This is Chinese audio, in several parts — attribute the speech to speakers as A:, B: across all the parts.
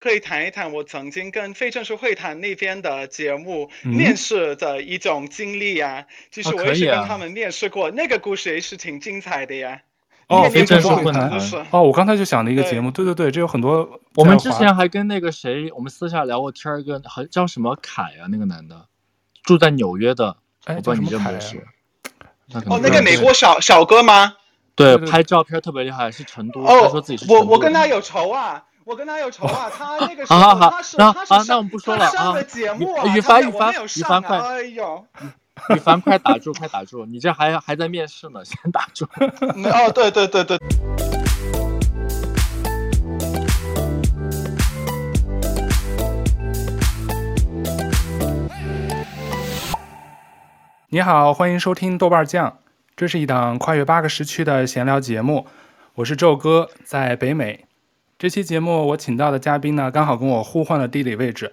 A: 可以谈一谈我曾经跟非正式会谈那边的节目面试的一种经历呀。其实我也是跟他们面试过，那个故事也是挺精彩的呀。
B: 哦，非正式会谈。哦，我刚才就想了一个节目，对对对，这有很多。
C: 我们之前还跟那个谁，我们私下聊过天儿，一个很叫什么凯啊，那个男的，住在纽约的，我不知道你认不认识。
A: 哦，那个美国小小哥吗？
C: 对，拍照片特别厉害，是成都。
A: 哦，
C: 他说自己是。
A: 我我跟他有仇啊。我跟他有仇啊！他那个时
C: 候
A: 他是他是上的节目啊，
C: 羽凡羽凡羽凡快，
A: 哎呦，
C: 羽凡快打住快打住！你这还还在面试呢，先打住。
A: 哦，对对对对。
B: 你好，欢迎收听豆瓣酱，这是一档跨越八个时区的闲聊节目，我是宙哥，在北美。这期节目我请到的嘉宾呢，刚好跟我互换了地理位置。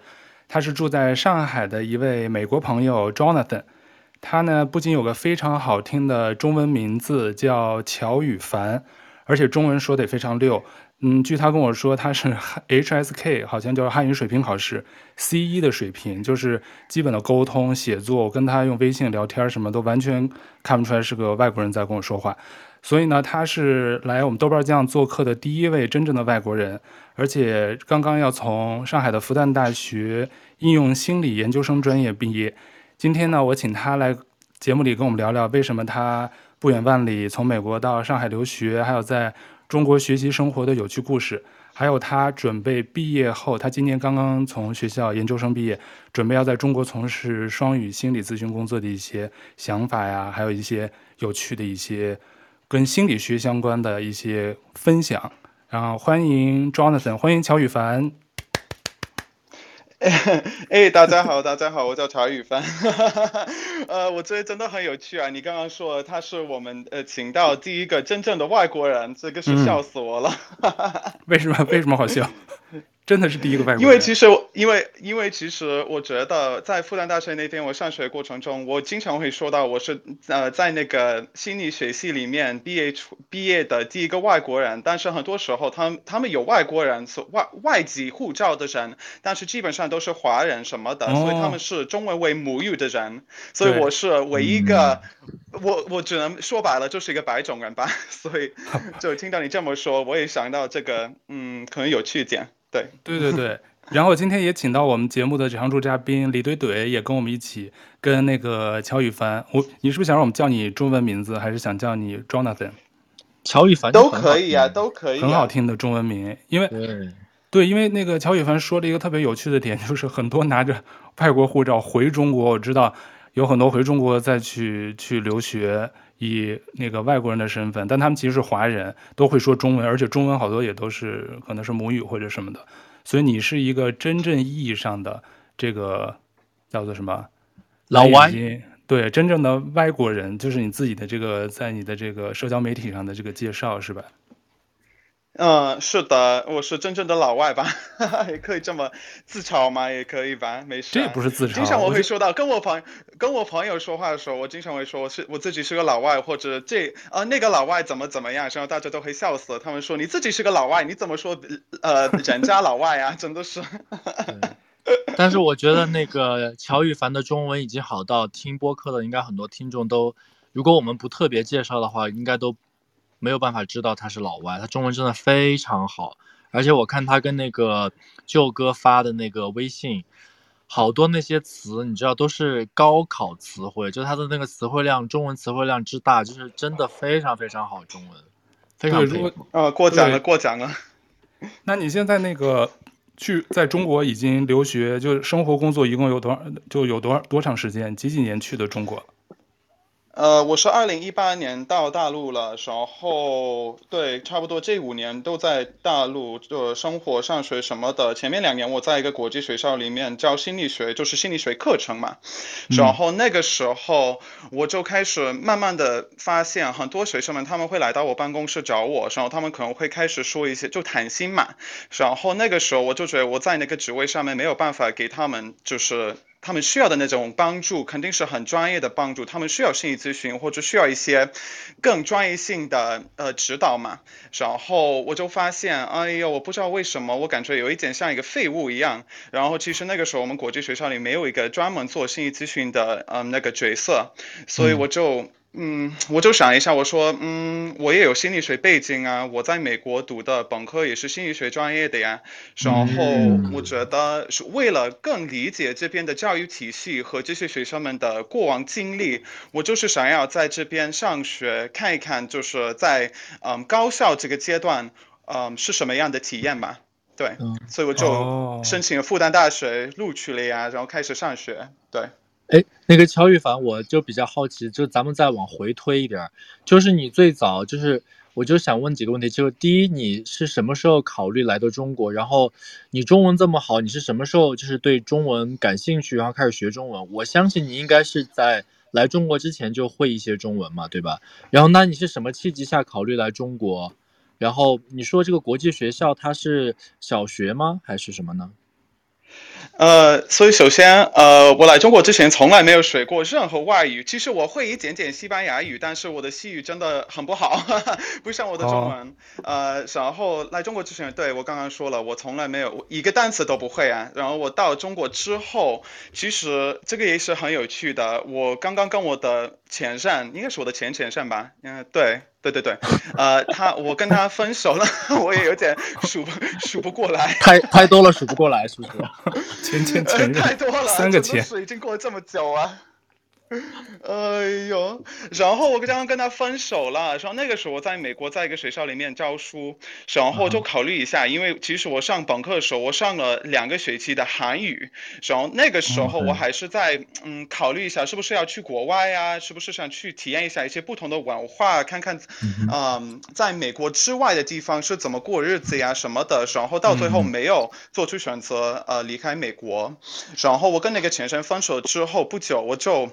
B: 他是住在上海的一位美国朋友 Jonathan，他呢不仅有个非常好听的中文名字叫乔羽凡，而且中文说得非常溜。嗯，据他跟我说，他是 HSK，好像就是汉语水平考试 C 一的水平，就是基本的沟通写作，我跟他用微信聊天什么都完全看不出来是个外国人在跟我说话。所以呢，他是来我们豆瓣酱做客的第一位真正的外国人，而且刚刚要从上海的复旦大学应用心理研究生专业毕业。今天呢，我请他来节目里跟我们聊聊为什么他不远万里从美国到上海留学，还有在中国学习生活的有趣故事，还有他准备毕业后，他今年刚刚从学校研究生毕业，准备要在中国从事双语心理咨询工作的一些想法呀，还有一些有趣的一些。跟心理学相关的一些分享，然后欢迎 Jonathan，欢迎乔羽凡。
A: 哎，大家好，大家好，我叫乔宇凡。呃，我觉得真的很有趣啊！你刚刚说他是我们呃请到第一个真正的外国人，这个是笑死我了。
B: 嗯、为什么？为什么好笑？真的是第一个外国人。
A: 因为其实，因为因为其实，我觉得在复旦大学那边，我上学过程中，我经常会说到，我是呃在那个心理学系里面毕业出毕业的第一个外国人。但是很多时候，他们他们有外国人，所外外籍护照的人，但是基本上都是华人什么的，哦、所以他们是中文为母语的人。所以我是唯一一个，嗯、我我只能说白了，就是一个白种人吧。所以 就听到你这么说，我也想到这个，嗯，可能有趣一点。对
B: 对对对，然后今天也请到我们节目的常驻嘉宾李怼怼，也跟我们一起跟那个乔羽凡。我，你是不是想让我们叫你中文名字，还是想叫你 Jonathan？
C: 乔羽凡
A: 都可以啊，都可以、啊，
B: 很好听的中文名。因为
C: 对，
B: 对，因为那个乔羽凡说了一个特别有趣的点，就是很多拿着外国护照回中国，我知道有很多回中国再去去留学。以那个外国人的身份，但他们其实是华人，都会说中文，而且中文好多也都是可能是母语或者什么的。所以你是一个真正意义上的这个叫做什么
C: 老外？
B: 对，真正的外国人，就是你自己的这个在你的这个社交媒体上的这个介绍是吧？
A: 嗯，是的，我是真正的老外吧，也可以这么自嘲吗？也可以吧，没事。
B: 这不是自嘲。
A: 经常我会说到，跟我朋跟我朋友说话的时候，我经常会说我是我自己是个老外，或者这啊那个老外怎么怎么样，然后大家都会笑死。他们说你自己是个老外，你怎么说呃人家老外啊？真的是。
C: 但是我觉得那个乔羽凡的中文已经好到听播客的应该很多听众都，如果我们不特别介绍的话，应该都。没有办法知道他是老外，他中文真的非常好，而且我看他跟那个舅哥发的那个微信，好多那些词你知道都是高考词汇，就他的那个词汇量，中文词汇量之大，就是真的非常非常好，中文非常佩服。
A: 呃，过奖了，过奖了。
B: 那你现在那个去在中国已经留学，就是生活工作一共有多少？就有多少多长时间？几几年去的中国？
A: 呃，我是二零一八年到大陆了，然后对，差不多这五年都在大陆就生活、上学什么的。前面两年我在一个国际学校里面教心理学，就是心理学课程嘛。然后那个时候我就开始慢慢的发现，很多学生们他们会来到我办公室找我，然后他们可能会开始说一些就谈心嘛。然后那个时候我就觉得我在那个职位上面没有办法给他们就是。他们需要的那种帮助，肯定是很专业的帮助。他们需要心理咨询，或者需要一些更专业性的呃指导嘛。然后我就发现，哎呦，我不知道为什么，我感觉有一点像一个废物一样。然后其实那个时候我们国际学校里没有一个专门做心理咨询的嗯、呃、那个角色，所以我就。嗯嗯，我就想一下，我说，嗯，我也有心理学背景啊，我在美国读的本科也是心理学专业的呀。然后我觉得是为了更理解这边的教育体系和这些学生们的过往经历，我就是想要在这边上学看一看，就是在嗯高校这个阶段，嗯是什么样的体验吧。对，所以我就申请了复旦大学，录取了呀，然后开始上学。对。
C: 哎，那个乔羽凡，我就比较好奇，就咱们再往回推一点，就是你最早就是，我就想问几个问题，就是第一，你是什么时候考虑来到中国？然后你中文这么好，你是什么时候就是对中文感兴趣，然后开始学中文？我相信你应该是在来中国之前就会一些中文嘛，对吧？然后那你是什么契机下考虑来中国？然后你说这个国际学校它是小学吗？还是什么呢？
A: 呃，所以首先，呃，我来中国之前从来没有学过任何外语。其实我会一点点西班牙语，但是我的西语真的很不好，呵 呵不像我的中文。Oh. 呃，然后来中国之前，对，我刚刚说了，我从来没有一个单词都不会啊。然后我到中国之后，其实这个也是很有趣的。我刚刚跟我的前任，应该是我的前前任吧？嗯，对。对对对，呃，他我跟他分手了，我也有点数不数不过来，
C: 太太多了数不过来，是不是？
B: 前前前任，
A: 太多了，
B: 三个钱，
A: 已经过了这么久啊。哎呦，然后我刚刚跟他分手了，然后那个时候我在美国，在一个学校里面教书，然后就考虑一下，因为其实我上本科的时候，我上了两个学期的韩语，然后那个时候我还是在嗯考虑一下，是不是要去国外呀？是不是想去体验一下一些不同的文化，看看嗯在美国之外的地方是怎么过日子呀什么的，然后到最后没有做出选择，呃离开美国，然后我跟那个前生分手之后不久我就。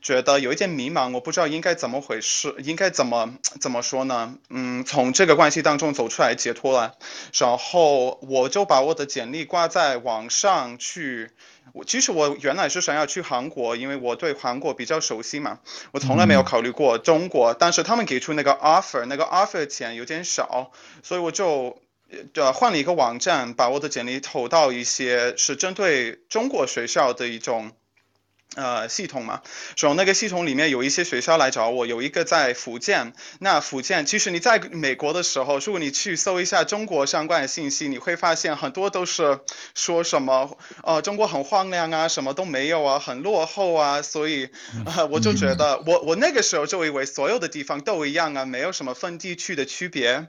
A: 觉得有一点迷茫，我不知道应该怎么回事，应该怎么怎么说呢？嗯，从这个关系当中走出来解脱了，然后我就把我的简历挂在网上去。我其实我原来是想要去韩国，因为我对韩国比较熟悉嘛。我从来没有考虑过中国，但是他们给出那个 offer，那个 offer 钱有点少，所以我就呃换了一个网站，把我的简历投到一些是针对中国学校的一种。呃，系统嘛，从那个系统里面有一些学校来找我，有一个在福建。那福建其实你在美国的时候，如果你去搜一下中国相关的信息，你会发现很多都是说什么呃中国很荒凉啊，什么都没有啊，很落后啊。所以呃我就觉得我我那个时候就以为所有的地方都一样啊，没有什么分地区的区别。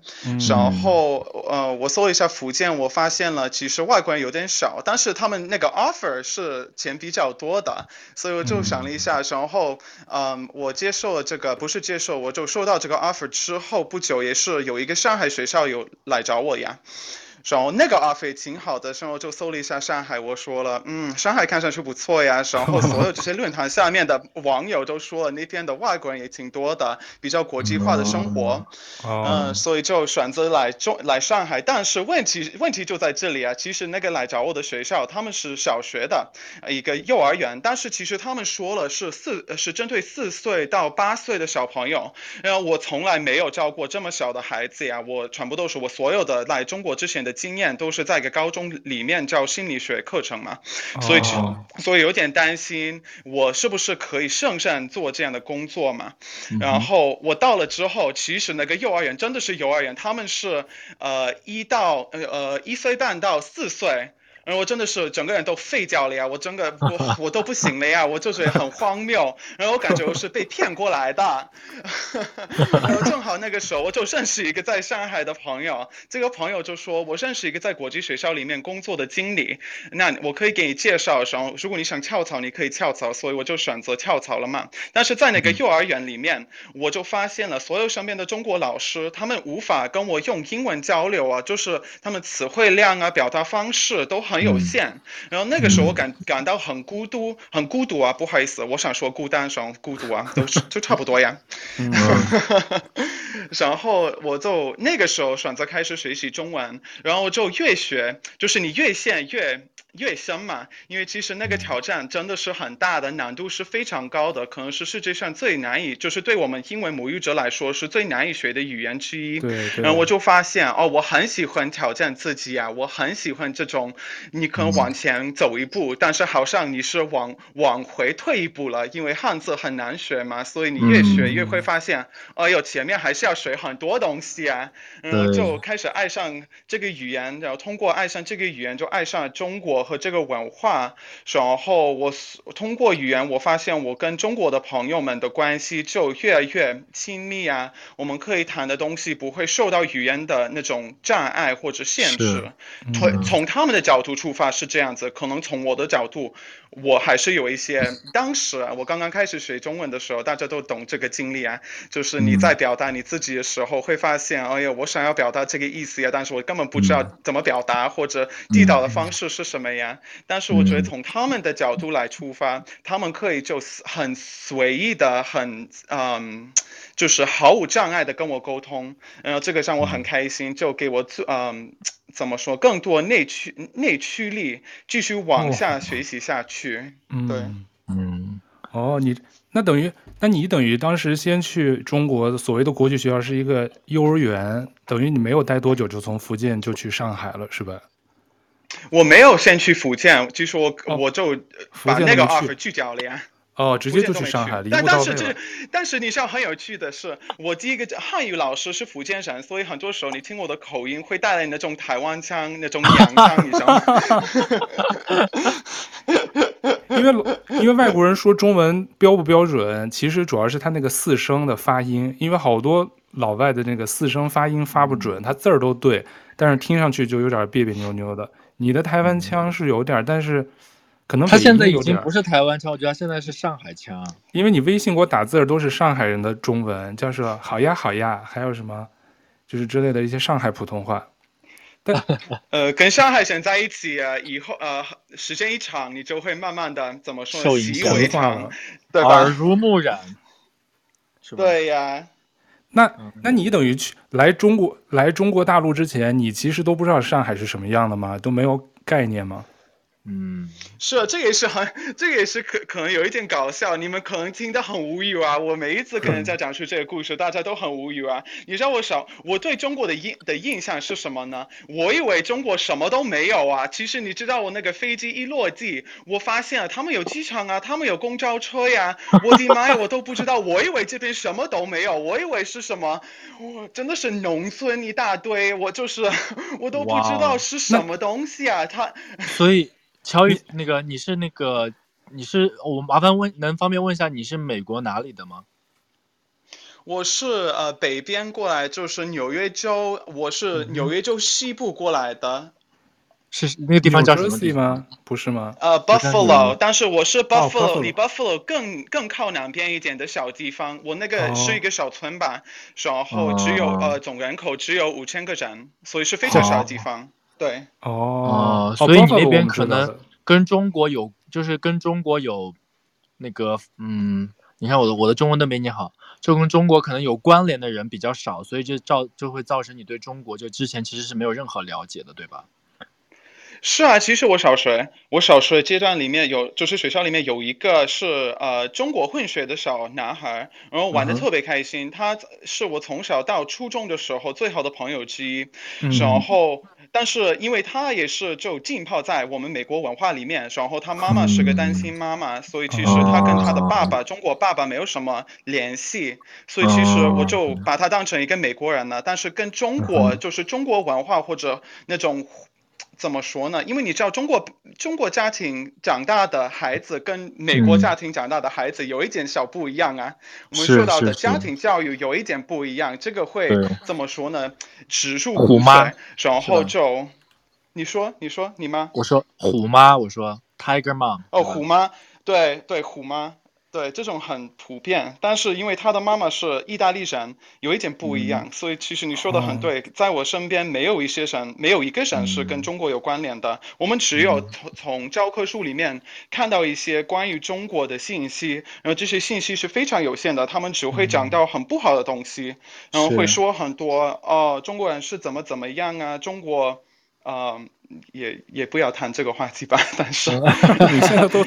A: 然后呃我搜一下福建，我发现了其实外国人有点少，但是他们那个 offer 是钱比较多的。所以我就想了一下，然后，嗯，我接受了这个，不是接受，我就收到这个 offer 之后不久，也是有一个上海学校有来找我呀。然后那个 offer 挺好的，然后就搜了一下上海，我说了，嗯，上海看上去不错呀。然后所有这些论坛下面的网友都说了，那边的外国人也挺多的，比较国际化的生活，嗯，所以就选择来中来上海。但是问题问题就在这里啊，其实那个来找我的学校，他们是小学的一个幼儿园，但是其实他们说了是四是针对四岁到八岁的小朋友，然后我从来没有教过这么小的孩子呀，我全部都是我所有的来中国之前的。经验都是在一个高中里面教心理学课程嘛，所以所以有点担心我是不是可以胜任做这样的工作嘛。然后我到了之后，其实那个幼儿园真的是幼儿园，他们是呃一到呃呃一岁半到四岁。然后我真的是整个人都废掉了呀，我整个 我我都不行了呀，我就觉得很荒谬。然后我感觉我是被骗过来的。然后正好那个时候我就认识一个在上海的朋友，这个朋友就说我认识一个在国际学校里面工作的经理，那我可以给你介绍。然后如果你想跳槽，你可以跳槽。所以我就选择跳槽了嘛。但是在那个幼儿园里面，我就发现了所有身边的中国老师，他们无法跟我用英文交流啊，就是他们词汇量啊、表达方式都很。很有限，然后那个时候我感感到很孤独，很孤独啊！不好意思，我想说孤单，想孤独啊，都是就差不多呀。然后我就那个时候选择开始学习中文，然后就越学，就是你越陷越越深嘛，因为其实那个挑战真的是很大的，难度是非常高的，可能是世界上最难以，就是对我们英文母语者来说是最难以学的语言之一。
B: 对，对。
A: 然后我就发现哦，我很喜欢挑战自己啊，我很喜欢这种，你可能往前走一步，嗯、但是好像你是往往回退一步了，因为汉字很难学嘛，所以你越学越会发现，哎、嗯、呦，前面还是要学很多东西啊，嗯，就开始爱上这个语言，然后通过爱上这个语言就爱上了中国。和这个文化，然后我通过语言，我发现我跟中国的朋友们的关系就越来越亲密啊。我们可以谈的东西不会受到语言的那种障碍或者限制。从、嗯、从他们的角度出发是这样子，可能从我的角度，我还是有一些。当时啊，我刚刚开始学中文的时候，大家都懂这个经历啊，就是你在表达你自己的时候，会发现，哎呀，我想要表达这个意思呀，但是我根本不知道怎么表达，或者地道的方式是什么。呀，但是我觉得从他们的角度来出发，他们可以就很随意的、很嗯，就是毫无障碍的跟我沟通，然后这个让我很开心，就给我做嗯，怎么说，更多内驱内驱力，继续往下学习下去。
B: 嗯，
A: 对，
C: 嗯，
B: 哦，你那等于，那你等于当时先去中国所谓的国际学校是一个幼儿园，等于你没有待多久就从福建就去上海了，是吧？
A: 我没有先去福建，就说我就把那个 offer 拒掉了呀。
B: 哦，直接就去上海了。
A: 但但是这，但是你知道很有趣的是，我第一个汉语老师是福建人，所以很多时候你听我的口音会带来那种台湾腔、那种洋腔，你知道
B: 吗？因为因为外国人说中文标不标准，其实主要是他那个四声的发音，因为好多老外的那个四声发音发不准，他字儿都对，但是听上去就有点别别扭扭的。你的台湾腔是有点，但是可能他
C: 现在已经不是台湾腔，我觉得现在是上海腔。
B: 因为你微信给我打字都是上海人的中文，叫是好呀好呀，还有什么就是之类的一些上海普通话。但
A: 呃，跟上海人在一起啊，以后呃时间一长，你就会慢慢的怎么说呢？习以为常，对吧？
C: 耳濡目染，是吧？
A: 对呀。
B: 那，那你等于去来中国来中国大陆之前，你其实都不知道上海是什么样的吗？都没有概念吗？
A: 嗯，是啊，这个也是很，这个也是可可能有一点搞笑，你们可能听得很无语啊。我每一次跟人家讲述这个故事，大家都很无语啊。你知道我想我对中国的印的印象是什么呢？我以为中国什么都没有啊。其实你知道我那个飞机一落地，我发现了他们有机场啊，他们有公交车呀。我的妈呀，我都不知道。我以为这边什么都没有，我以为是什么，我真的是农村一大堆，我就是 我都不知道是什么东西啊。他
C: 所以。乔宇，那个你是那个你是我麻烦问，能方便问一下你是美国哪里的吗？
A: 我是呃北边过来，就是纽约州，我是纽约州西部过来的。
C: 是那个地方叫什么地方
B: 吗？不是吗？
A: 呃，Buffalo，但是我是 Buffalo，离 Buffalo 更更靠南边一点的小地方。我那个是一个小村吧，然后只有呃总人口只有五千个人，所以是非常小的地方。对
B: 哦，
C: 所以你那边可能跟中国有，就是跟中国有那个，嗯，你看我的我的中文都没你好，就跟中国可能有关联的人比较少，所以就造就会造成你对中国就之前其实是没有任何了解的，对吧？
A: 是啊，其实我小学我小学阶段里面有，就是学校里面有一个是呃中国混血的小男孩，然后玩的特别开心，嗯、他是我从小到初中的时候最好的朋友之一，嗯、然后。但是因为他也是就浸泡在我们美国文化里面，然后他妈妈是个单亲妈妈，所以其实他跟他的爸爸中国爸爸没有什么联系，所以其实我就把他当成一个美国人了。但是跟中国就是中国文化或者那种。怎么说呢？因为你知道，中国中国家庭长大的孩子跟美国家庭长大的孩子有一点小不一样啊。嗯、我们说到的家庭教育有一点不一样，这个会怎么说呢？指数
C: 虎妈，
A: 然后就你说你说你妈？
C: 我说虎妈，我说 Tiger Mom。
A: 哦，虎妈，对对虎妈。对，这种很普遍，但是因为他的妈妈是意大利人，有一点不一样，嗯、所以其实你说的很对，在我身边没有一些人，没有一个人是跟中国有关联的，嗯、我们只有从从教科书里面看到一些关于中国的信息，然后这些信息是非常有限的，他们只会讲到很不好的东西，嗯、然后会说很多哦，中国人是怎么怎么样啊，中国。呃，也也不要谈这个话题吧。但是
B: 你现在都，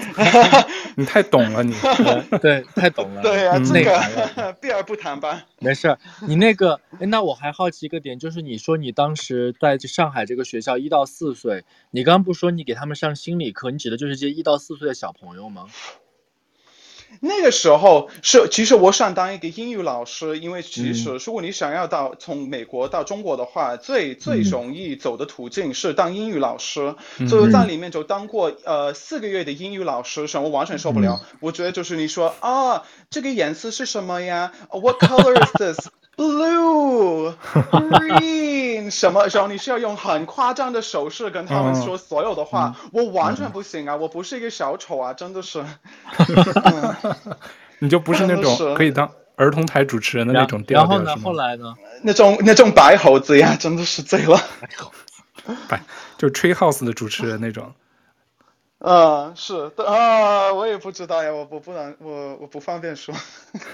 B: 你太懂了你，
C: 对，太懂了。
A: 对啊，
B: 嗯、
A: 这个避而不谈吧。
C: 没事，你那个，那我还好奇一个点，就是你说你当时在上海这个学校一到四岁，你刚刚不说你给他们上心理课，你指的就是这一到四岁的小朋友吗？
A: 那个时候是，其实我想当一个英语老师，因为其实如果你想要到从美国到中国的话，最最容易走的途径是当英语老师。所以在里面就当过呃四个月的英语老师，什么完全受不了。我觉得就是你说啊，这个颜色是什么呀？What color is this? Blue, green，什么时候你需要用很夸张的手势跟他们说所有的话？嗯、我完全不行啊！嗯、我不是一个小丑啊，真的是。
B: 你就不是那种可以当儿童台主持人的那种调调，
C: 然后呢？后来呢？
A: 那种那种白猴子呀，真的是醉了。
B: 白猴子，白就吹 house 的主持人那种。
A: 啊，是的啊，我也不知道呀，我我不能，我我不方便说。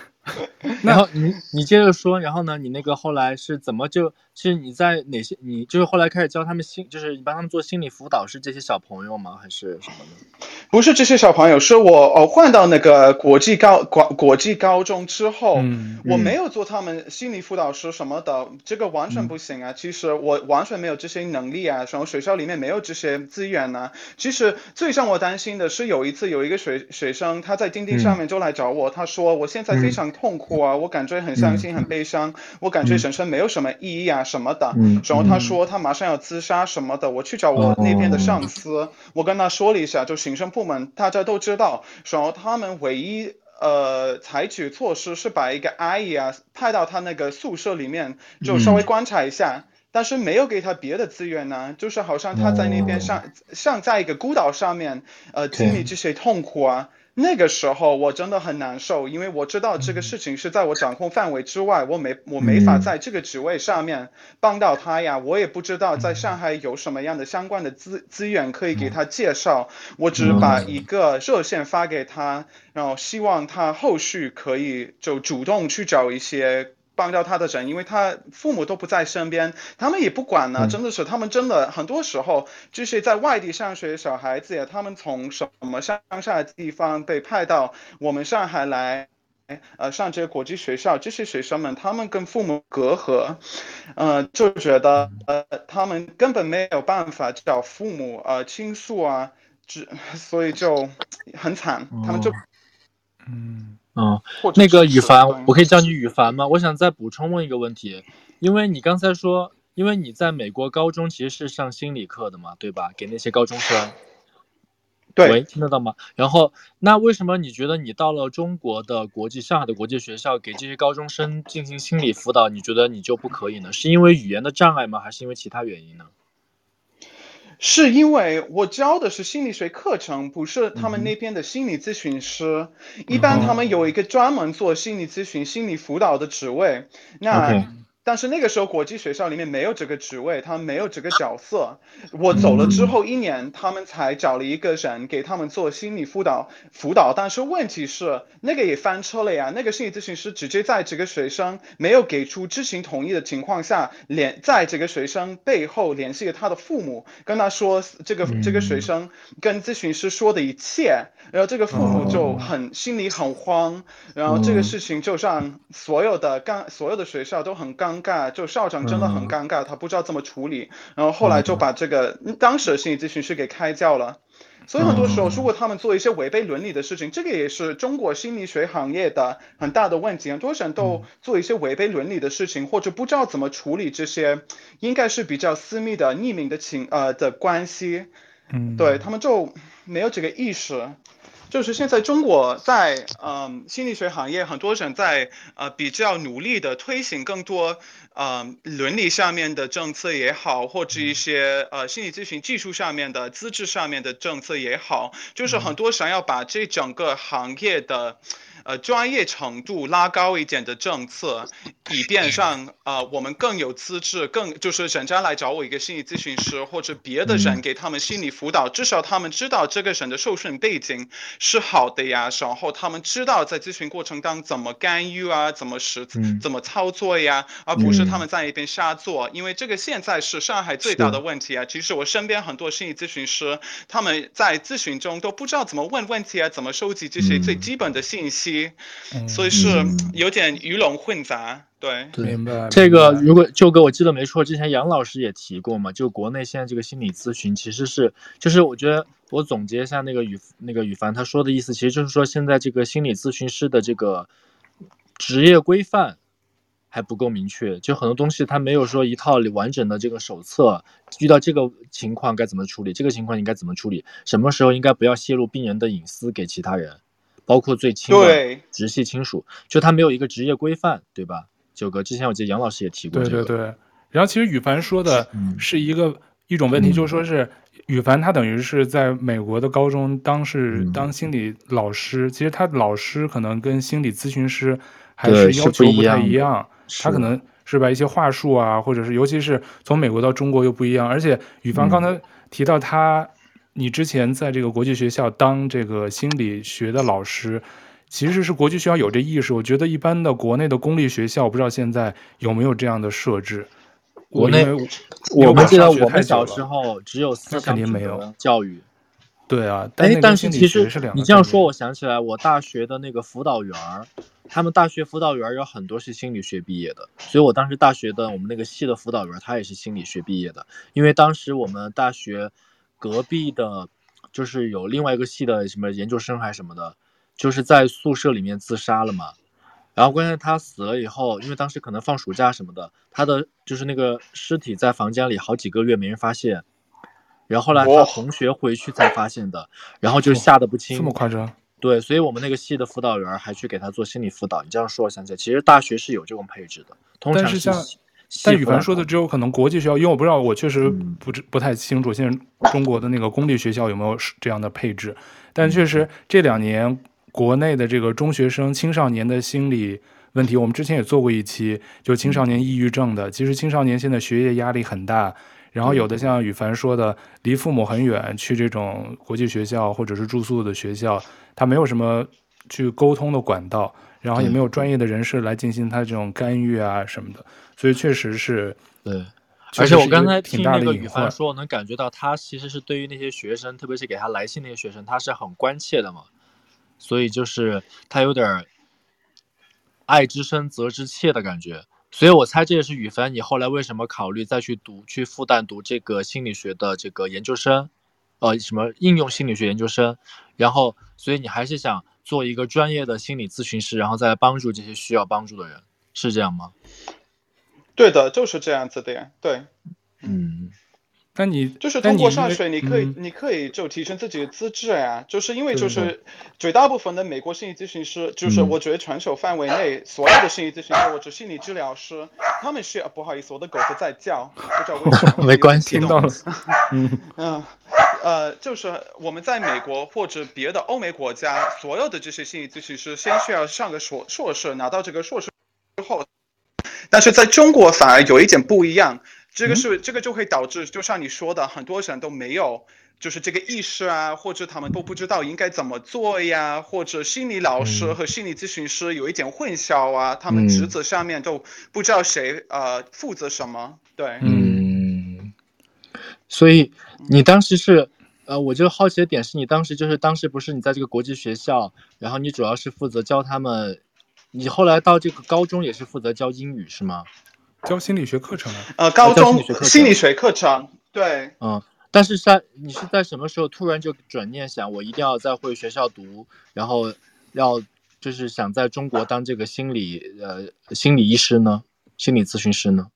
C: 然后你你接着说，然后呢？你那个后来是怎么就？是你在哪些？你就是后来开始教他们心，就是你帮他们做心理辅导，是这些小朋友吗？还是什么呢？
A: 不是这些小朋友，是我哦换到那个国际高国国际高中之后，我没有做他们心理辅导师什么的，这个完全不行啊！嗯、其实我完全没有这些能力啊，然后学校里面没有这些资源呢、啊。其实最让我担心的是，有一次有一个学学生他在钉钉上面就来找我，嗯、他说我现在非常痛苦啊，嗯、我感觉很伤心、嗯、很悲伤，我感觉人生没有什么意义啊。什么的，嗯、然后他说他马上要自杀什么的，我去找我那边的上司，哦、我跟他说了一下，就部门大家都知道，然后他们唯一呃采取措施是把一个阿姨啊派到他那个宿舍里面，就稍微观察一下，但是没有给他别的资源呢，就是好像他在那边像、像在一个孤岛上面，呃经历这些痛苦啊。那个时候我真的很难受，因为我知道这个事情是在我掌控范围之外，我没我没法在这个职位上面帮到他呀。我也不知道在上海有什么样的相关的资资源可以给他介绍，我只把一个热线发给他，然后希望他后续可以就主动去找一些。帮到他的人，因为他父母都不在身边，他们也不管呢，真的是，他们真的很多时候就是在外地上学的小孩子呀，他们从什么乡下的地方被派到我们上海来，呃，上这些国际学校，这些学生们他们跟父母隔阂，呃，就觉得呃他们根本没有办法找父母呃倾诉啊，只所以就很惨，他们就
C: 嗯。嗯，那个羽凡，我可以叫你羽凡吗？我想再补充问一个问题，因为你刚才说，因为你在美国高中其实是上心理课的嘛，对吧？给那些高中生。
A: 对。
C: 喂，听得到吗？然后，那为什么你觉得你到了中国的国际上海的国际学校给这些高中生进行心理辅导，你觉得你就不可以呢？是因为语言的障碍吗？还是因为其他原因呢？
A: 是因为我教的是心理学课程，不是他们那边的心理咨询师。嗯、一般他们有一个专门做心理咨询、心理辅导的职位。那。但是那个时候国际学校里面没有这个职位，他们没有这个角色。我走了之后一年，他们才找了一个人给他们做心理辅导辅导。但是问题是，那个也翻车了呀。那个心理咨询师直接在这个学生没有给出知情同意的情况下，联在这个学生背后联系了他的父母，跟他说这个这个学生跟咨询师说的一切，然后这个父母就很心里很慌，然后这个事情就让所有的刚所有的学校都很。尴尬，就校长真的很尴尬，他不知道怎么处理，然后后来就把这个当时的心理咨询师给开掉了。所以很多时候，如果他们做一些违背伦理的事情，这个也是中国心理学行业的很大的问题。很多人都做一些违背伦理的事情，或者不知道怎么处理这些，应该是比较私密的匿名的情呃的关系。嗯，对，他们就没有这个意识。就是现在中国在嗯心理学行业，很多人在呃比较努力的推行更多呃伦理上面的政策也好，或者一些呃心理咨询技术上面的资质上面的政策也好，就是很多想要把这整个行业的。呃专业程度拉高一点的政策，以便让呃我们更有资质，更就是人家来找我一个心理咨询师或者别的人给他们心理辅导，至少他们知道这个人的受训背景是好的呀，然后他们知道在咨询过程当中怎么干预啊，怎么实怎么操作呀，而不是他们在一边瞎做，因为这个现在是上海最大的问题啊。其实我身边很多心理咨询师，他们在咨询中都不知道怎么问问题啊，怎么收集这些最基本的信息，所以是有点鱼龙混杂。对，
B: 明白。
C: 这个如果舅哥我记得没错，之前杨老师也提过嘛，就国内现在这个心理咨询其实是，就是我觉得我总结一下那个宇那个宇凡他说的意思，其实就是说现在这个心理咨询师的这个职业规范还不够明确，就很多东西他没有说一套完整的这个手册，遇到这个情况该怎么处理，这个情况应该怎么处理，什么时候应该不要泄露病人的隐私给其他人，包括最亲的直系亲属，就他没有一个职业规范，对吧？九哥，之前我记得杨老师也提过这个。
B: 对对对，然后其实羽凡说的是一个、嗯、一种问题，就是说是羽凡他等于是在美国的高中当是当心理老师，嗯、其实他老师可能跟心理咨询师还是要求不太一样，他可能是吧一些话术啊，或者是尤其是从美国到中国又不一样，而且羽凡刚才提到他，嗯、你之前在这个国际学校当这个心理学的老师。其实是国际学校有这意识，我觉得一般的国内的公立学校，我不知道现在有没有这样的设置。
C: 国内我们记得我们小时候只有思想没有教育。
B: 对啊，
C: 哎，但是其实你这样说，我想起来，我大学的那个辅导员儿，他们大学辅导员有很多是心理学毕业的，所以我当时大学的我们那个系的辅导员他也是心理学毕业的，因为当时我们大学隔壁的，就是有另外一个系的什么研究生还是什么的。就是在宿舍里面自杀了嘛，然后关键他死了以后，因为当时可能放暑假什么的，他的就是那个尸体在房间里好几个月没人发现，然后后来他同学回去才发现的，然后就吓得不轻。
B: 这么夸张？
C: 对，所以我们那个系的辅导员还去给他做心理辅导。你这样说，我想起来，其实大学是有这种配置的。通常是
B: 但是像但宇凡说的，只有可能国际学校，因为我不知道，我确实不不不太清楚现在中国的那个公立学校有没有这样的配置，但确实这两年。国内的这个中学生、青少年的心理问题，我们之前也做过一期，就青少年抑郁症的。其实青少年现在学业压力很大，然后有的像宇凡说的，离父母很远，去这种国际学校或者是住宿的学校，他没有什么去沟通的管道，然后也没有专业的人士来进行他这种干预啊什么的，所以确实是，
C: 对。而且我刚才听那个宇凡说，我能感觉到他其实是对于那些学生，特别是给他来信那些学生，他是很关切的嘛。所以就是他有点爱之深责之切的感觉，所以我猜这也是宇凡你后来为什么考虑再去读去复旦读这个心理学的这个研究生，呃，什么应用心理学研究生，然后所以你还是想做一个专业的心理咨询师，然后再来帮助这些需要帮助的人，是这样吗？
A: 对的，就是这样子的呀，对，
C: 嗯。
B: 那你
A: 就是通过上学，你可以，你，你可以就提升自己的资质呀。就是因为就是绝大部分的美国心理咨询师，就是我觉得全球范围内所有的心理咨询师或者心理治疗师，他们需要，不好意思，我的狗子在叫，不知道为什么。
C: 没关系，
B: 听到了。
A: 嗯 嗯，呃，就是我们在美国或者别的欧美国家，所有的这些心理咨询师，先需要上个硕硕士，拿到这个硕士之后，但是在中国反而有一点不一样。这个是这个就会导致，就像你说的，很多人都没有就是这个意识啊，或者他们都不知道应该怎么做呀，或者心理老师和心理咨询师有一点混淆啊，他们职责上面都不知道谁呃负责什么，对。
C: 嗯。所以你当时是呃，我就好奇的点是你当时就是当时不是你在这个国际学校，然后你主要是负责教他们，你后来到这个高中也是负责教英语是吗？
B: 教心理学课程啊？
A: 呃，高中心理学课程，对，
C: 嗯，但是在你是在什么时候突然就转念想，我一定要再回学校读，然后要就是想在中国当这个心理呃心理医师呢，心理咨询师呢？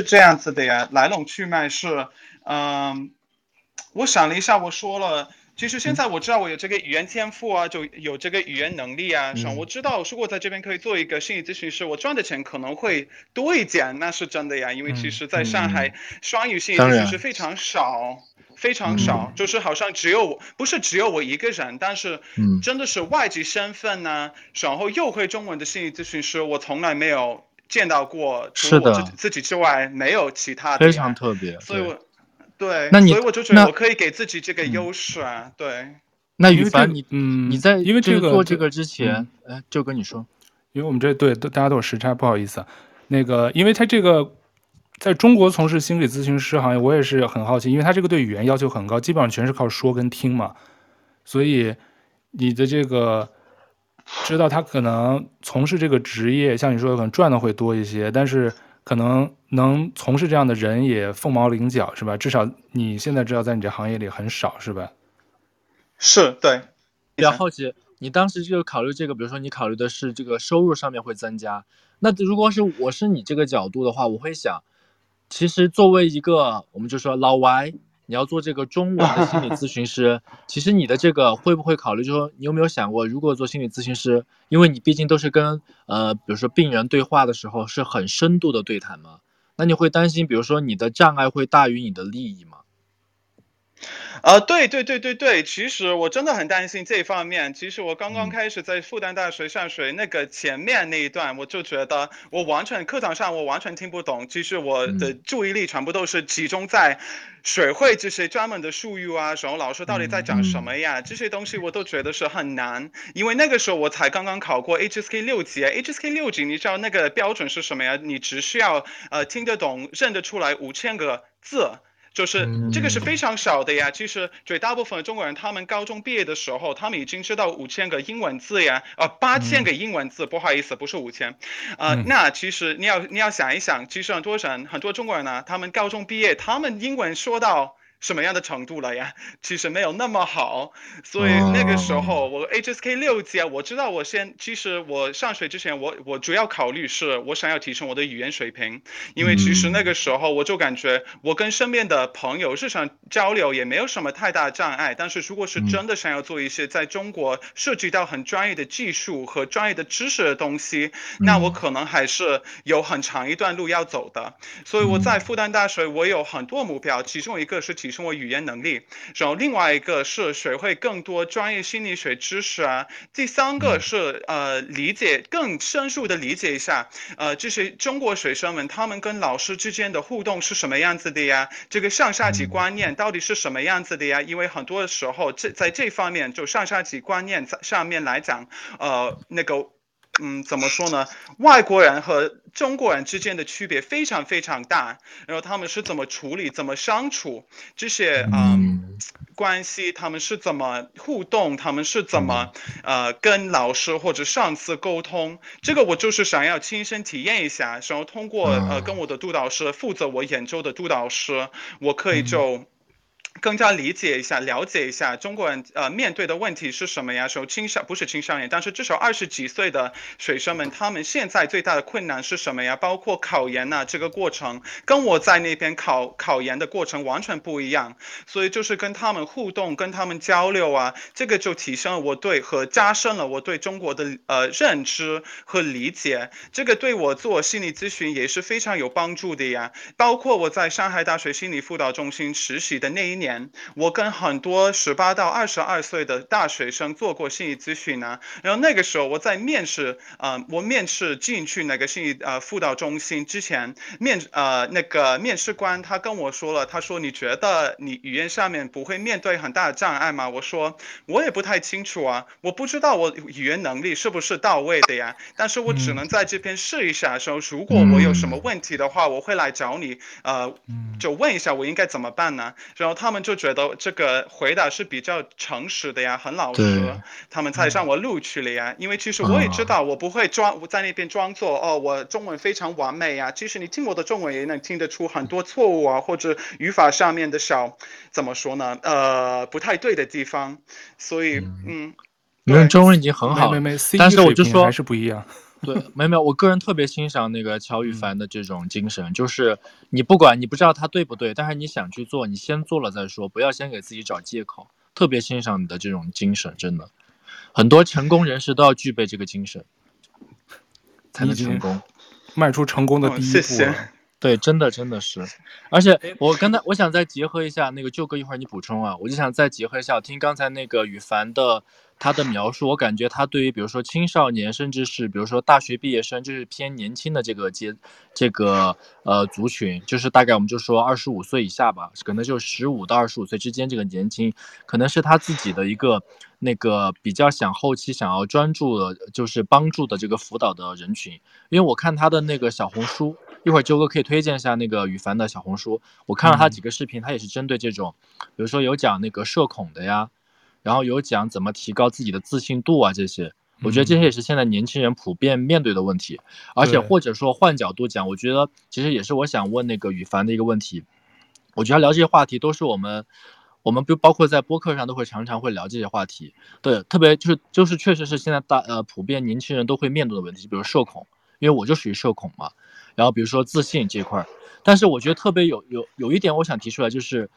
A: 是这样子的呀，来龙去脉是，嗯、呃，我想了一下，我说了。其实现在我知道我有这个语言天赋啊，就有这个语言能力啊。是、嗯，我知道如果在这边可以做一个心理咨询师，我赚的钱可能会多一点，那是真的呀。因为其实在上海，双语心理咨询师非常少，非常少，嗯、就是好像只有我，不是只有我一个人，但是真的是外籍身份呢，嗯、然后又会中文的心理咨询师，我从来没有见到过，除了我自己自己之外，没有其他的，
C: 非常特别，
A: 所以我对，
C: 那你
A: 所以我就觉得我可以给自己这个优势啊，嗯、对。
C: 那于凡，你
B: 嗯，
C: 你在
B: 因为这个
C: 做这个之前，哎、嗯，就跟你说，
B: 因为我们这对都大家都有时差，不好意思，那个，因为他这个在中国从事心理咨询师行业，我也是很好奇，因为他这个对语言要求很高，基本上全是靠说跟听嘛，所以你的这个知道他可能从事这个职业，像你说的可能赚的会多一些，但是可能能从事这样的人也凤毛麟角，是吧？至少你现在知道，在你这行业里很少，是吧？
A: 是对，
C: 比较好奇，你当时就考虑这个，比如说你考虑的是这个收入上面会增加，那如果是我是你这个角度的话，我会想，其实作为一个我们就说老外，你要做这个中文的心理咨询师，其实你的这个会不会考虑，就是说你有没有想过，如果做心理咨询师，因为你毕竟都是跟呃比如说病人对话的时候是很深度的对谈嘛，那你会担心，比如说你的障碍会大于你的利益吗？
A: 啊、呃，对对对对对，其实我真的很担心这方面。其实我刚刚开始在复旦大学上学，那个前面那一段，我就觉得我完全课堂上我完全听不懂。其实我的注意力全部都是集中在学会这些专门的术语啊，然后老师到底在讲什么呀？这些东西我都觉得是很难，因为那个时候我才刚刚考过 HSK 六级，HSK 六级你知道那个标准是什么呀？你只需要呃听得懂、认得出来五千个字。就是这个是非常少的呀，其实绝大部分的中国人，他们高中毕业的时候，他们已经知道五千个英文字呀，呃，八千个英文字，不好意思，不是五千，呃，那其实你要你要想一想，其实很多人很多中国人呢，他们高中毕业，他们英文说到。什么样的程度了呀？其实没有那么好，所以那个时候我 HSK 六级啊，我知道我先，其实我上学之前，我我主要考虑是我想要提升我的语言水平，因为其实那个时候我就感觉我跟身边的朋友日常交流也没有什么太大障碍，但是如果是真的想要做一些在中国涉及到很专业的技术和专业的知识的东西，那我可能还是有很长一段路要走的。所以我在复旦大学，我有很多目标，其中一个是提。提升我语言能力，然后另外一个是学会更多专业心理学知识啊，第三个是呃理解更深入的理解一下呃这些中国学生们他们跟老师之间的互动是什么样子的呀？这个上下级观念到底是什么样子的呀？因为很多时候这在这方面就上下级观念上面来讲，呃那个。嗯，怎么说呢？外国人和中国人之间的区别非常非常大，然后他们是怎么处理、怎么相处这些嗯关系，他们是怎么互动，他们是怎么呃跟老师或者上司沟通，这个我就是想要亲身体验一下，然后通过呃跟我的督导师负责我研究的督导师，我可以就。更加理解一下，了解一下中国人呃面对的问题是什么呀？说青少不是青少年，但是至少二十几岁的学生们，他们现在最大的困难是什么呀？包括考研呐、这个过程跟我在那边考考研的过程完全不一样，所以就是跟他们互动，跟他们交流啊，这个就提升了我对和加深了我对中国的呃认知和理解，这个对我做心理咨询也是非常有帮助的呀。包括我在上海大学心理辅导中心实习的那一年。我跟很多十八到二十二岁的大学生做过心理咨询呢。然后那个时候我在面试，呃，我面试进去那个心理呃辅导中心之前，面呃那个面试官他跟我说了，他说，你觉得你语言上面不会面对很大的障碍吗？我说我也不太清楚啊，我不知道我语言能力是不是到位的呀。但是我只能在这边试一下，说如果我有什么问题的话，我会来找你，呃，就问一下我应该怎么办呢？然后他们。就觉得这个回答是比较诚实的呀，很老实，他们才让我录取了呀。因为其实我也知道，我不会装在那边装作哦，我中文非常完美呀。其实你听我的中文也能听得出很多错误啊，或者语法上面的小怎么说呢？呃，不太对的地方。所以，嗯，
C: 你们中文已经很好，但是我就说
B: 还是不一样。
C: 对，没有没有，我个人特别欣赏那个乔羽凡的这种精神，就是你不管你不知道他对不对，但是你想去做，你先做了再说，不要先给自己找借口。特别欣赏你的这种精神，真的，很多成功人士都要具备这个精神，才能成功，
B: 迈出成功的第一步。
A: 哦，谢谢。
C: 对，真的真的是，而且我刚才我想再结合一下那个舅哥，一会儿你补充啊，我就想再结合一下，我听刚才那个羽凡的他的描述，我感觉他对于比如说青少年，甚至是比如说大学毕业生，就是偏年轻的这个阶这个呃族群，就是大概我们就说二十五岁以下吧，可能就十五到二十五岁之间这个年轻，可能是他自己的一个那个比较想后期想要专注的，就是帮助的这个辅导的人群，因为我看他的那个小红书。一会儿，周哥可以推荐一下那个羽凡的小红书。我看了他几个视频，他也是针对这种，比如说有讲那个社恐的呀，然后有讲怎么提高自己的自信度啊这些。我觉得这些也是现在年轻人普遍面对的问题。而且或者说换角度讲，我觉得其实也是我想问那个羽凡的一个问题。我觉得聊这些话题都是我们，我们不包括在播客上都会常常会聊这些话题。对，特别就是就是确实是现在大呃普遍年轻人都会面对的问题，比如社恐，因为我就属于社恐嘛。然后比如说自信这块儿，但是我觉得特别有有有一点我想提出来，就是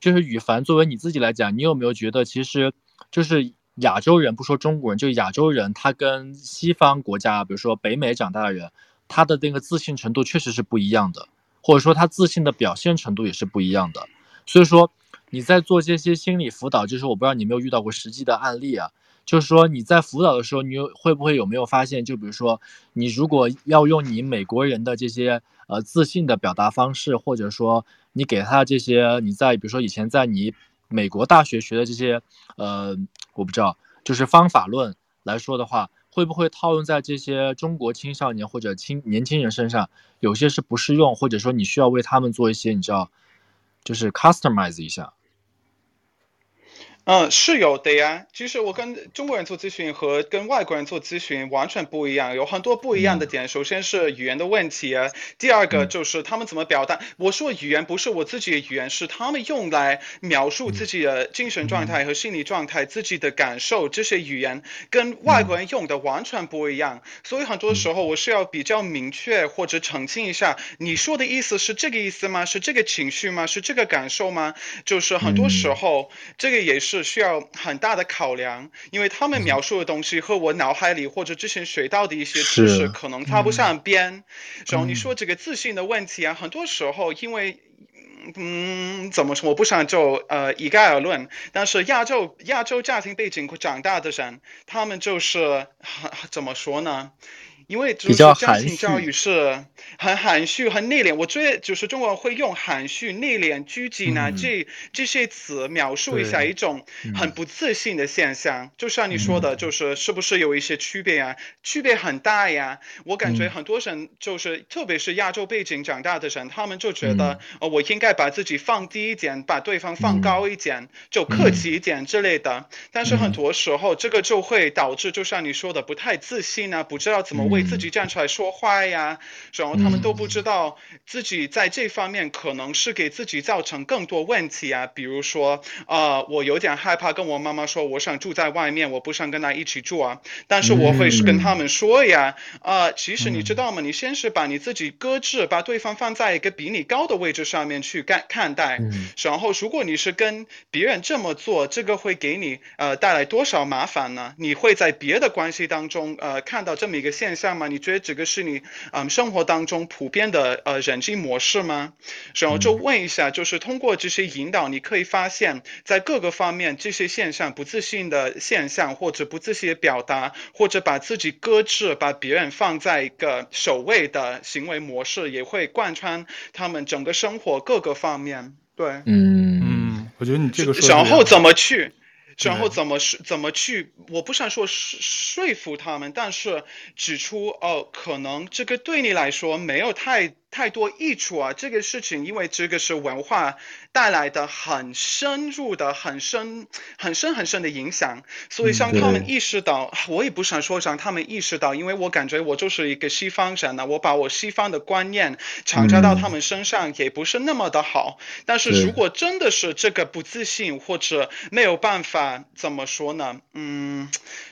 C: 就是羽凡作为你自己来讲，你有没有觉得其实就是亚洲人不说中国人，就亚洲人他跟西方国家，比如说北美长大的人，他的那个自信程度确实是不一样的，或者说他自信的表现程度也是不一样的。所以说你在做这些心理辅导，就是我不知道你有没有遇到过实际的案例啊。就是说你在辅导的时候，你有会不会有没有发现？就比如说，你如果要用你美国人的这些呃自信的表达方式，或者说你给他这些你在比如说以前在你美国大学学的这些呃，我不知道，就是方法论来说的话，会不会套用在这些中国青少年或者青年轻人身上？有些是不适用，或者说你需要为他们做一些你知道，就是 customize 一下。
A: 嗯，是有的呀。其实我跟中国人做咨询和跟外国人做咨询完全不一样，有很多不一样的点。首先是语言的问题啊，第二个就是他们怎么表达。我说语言不是我自己的语言，是他们用来描述自己的精神状态和心理状态、自己的感受，这些语言跟外国人用的完全不一样。所以很多时候我是要比较明确或者澄清一下，你说的意思是这个意思吗？是这个情绪吗？是这个感受吗？就是很多时候这个也是。是需要很大的考量，因为他们描述的东西和我脑海里或者之前学到的一些知识可能搭不上边。然后你说这个自信的问题啊，很多时候因为，嗯，怎么说？我不想就呃一概而论，但是亚洲亚洲家庭背景长大的人，他们就是 怎么说呢？因为就是家庭教育是很含蓄、很内敛。我觉得就是中国人会用含蓄、内敛、拘谨啊这这些词描述一下一种很不自信的现象。就像你说的，就是是不是有一些区别啊？区别很大呀。我感觉很多人就是，特别是亚洲背景长大的人，他们就觉得，呃，我应该把自己放低一点，把对方放高一点，就客气一点之类的。但是很多时候，这个就会导致，就像你说的，不太自信啊，不知道怎么为。为自己站出来说话呀，然后他们都不知道自己在这方面可能是给自己造成更多问题啊。比如说，呃，我有点害怕跟我妈妈说，我想住在外面，我不想跟她一起住啊。但是我会是跟他们说呀，呃，其实你知道吗？你先是把你自己搁置，把对方放在一个比你高的位置上面去看看待。然后，如果你是跟别人这么做，这个会给你呃带来多少麻烦呢？你会在别的关系当中呃看到这么一个现象。吗？你觉得这个是你嗯生活当中普遍的呃人际模式吗？然后就问一下，就是通过这些引导，你可以发现，在各个方面这些现象，不自信的现象，或者不自信的表达，或者把自己搁置，把别人放在一个首位的行为模式，也会贯穿他们整个生活各个方面。对，
B: 嗯嗯，我觉得你这个说，
A: 然后怎么去？然后怎么是怎么去？我不想说说说服他们，但是指出哦，可能这个对你来说没有太。太多益处啊！这个事情，因为这个是文化带来的很深入的、很深、很深、很深的影响，所以让他们意识到，我也不想说让他们意识到，因为我感觉我就是一个西方人呢，我把我西方的观念强加到他们身上也不是那么的好。但是如果真的是这个不自信或者没有办法，怎么说呢？嗯。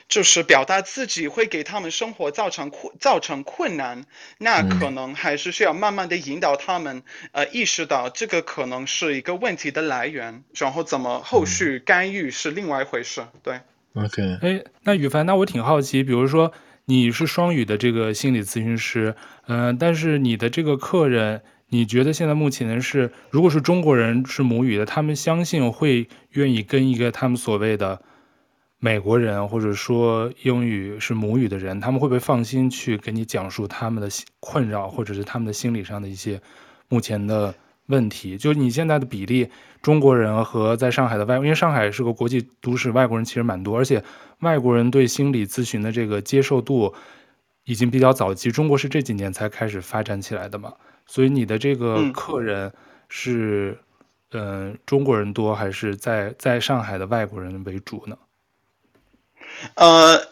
A: 就是表达自己会给他们生活造成困造成困难，那可能还是需要慢慢慢的引导他们，呃，意识到这个可能是一个问题的来源，然后怎么后续干预是另外一回事。对
C: ，OK，
B: 哎，那羽凡，那我挺好奇，比如说你是双语的这个心理咨询师，嗯、呃，但是你的这个客人。你觉得现在目前是，如果是中国人是母语的，他们相信会愿意跟一个他们所谓的美国人，或者说英语是母语的人，他们会不会放心去给你讲述他们的困扰，或者是他们的心理上的一些目前的问题？就你现在的比例，中国人和在上海的外，因为上海是个国际都市，外国人其实蛮多，而且外国人对心理咨询的这个接受度已经比较早期，中国是这几年才开始发展起来的嘛。所以你的这个客人是，嗯、呃，中国人多还是在在上海的外国人为主呢？
A: 呃，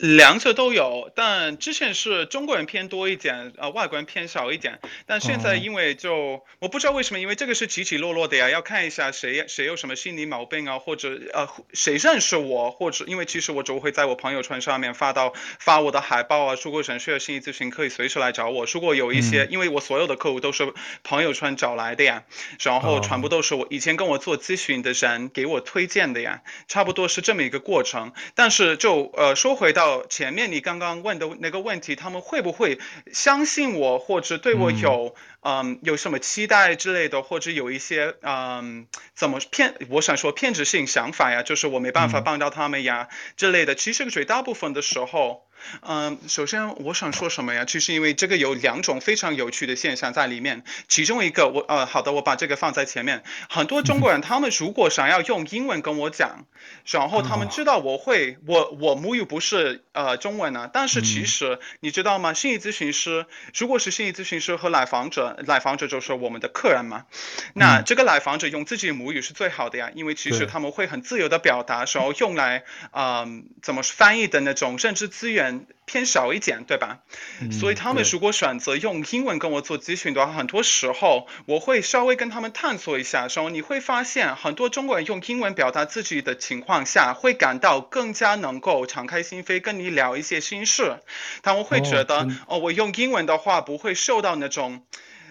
A: 两者都有，但之前是中国人偏多一点，呃，外国人偏少一点。但现在因为就、哦、我不知道为什么，因为这个是起起落落的呀，要看一下谁谁有什么心理毛病啊，或者呃谁认识我，或者因为其实我就会在我朋友圈上面发到发我的海报啊，如果想需要心理咨询，可以随时来找我。如果有一些，嗯、因为我所有的客户都是朋友圈找来的呀，然后全部都是我以前跟我做咨询的人给我推荐的呀，差不多是这么一个过程。但是就呃说回到前面你刚刚问的那个问题，他们会不会相信我，或者对我有嗯，嗯有什么期待之类的，或者有一些嗯怎么骗我想说偏执性想法呀，就是我没办法帮到他们呀、嗯、之类的。其实绝大部分的时候。嗯，首先我想说什么呀？其实因为这个有两种非常有趣的现象在里面，其中一个我呃好的，我把这个放在前面。很多中国人他们如果想要用英文跟我讲，然后他们知道我会我我母语不是呃中文呢，但是其实你知道吗？心理咨询师如果是心理咨询师和来访者，来访者就是我们的客人嘛，那这个来访者用自己的母语是最好的呀，因为其实他们会很自由的表达，然后用来嗯怎么翻译的那种认知资源。偏少一点，对吧？嗯，所以他们如果选择用英文跟我做咨询的话，很多时候我会稍微跟他们探索一下，说你会发现很多中国人用英文表达自己的情况下，会感到更加能够敞开心扉跟你聊一些心事。他们会觉得，哦，哦，我用英文的话不会受到那种。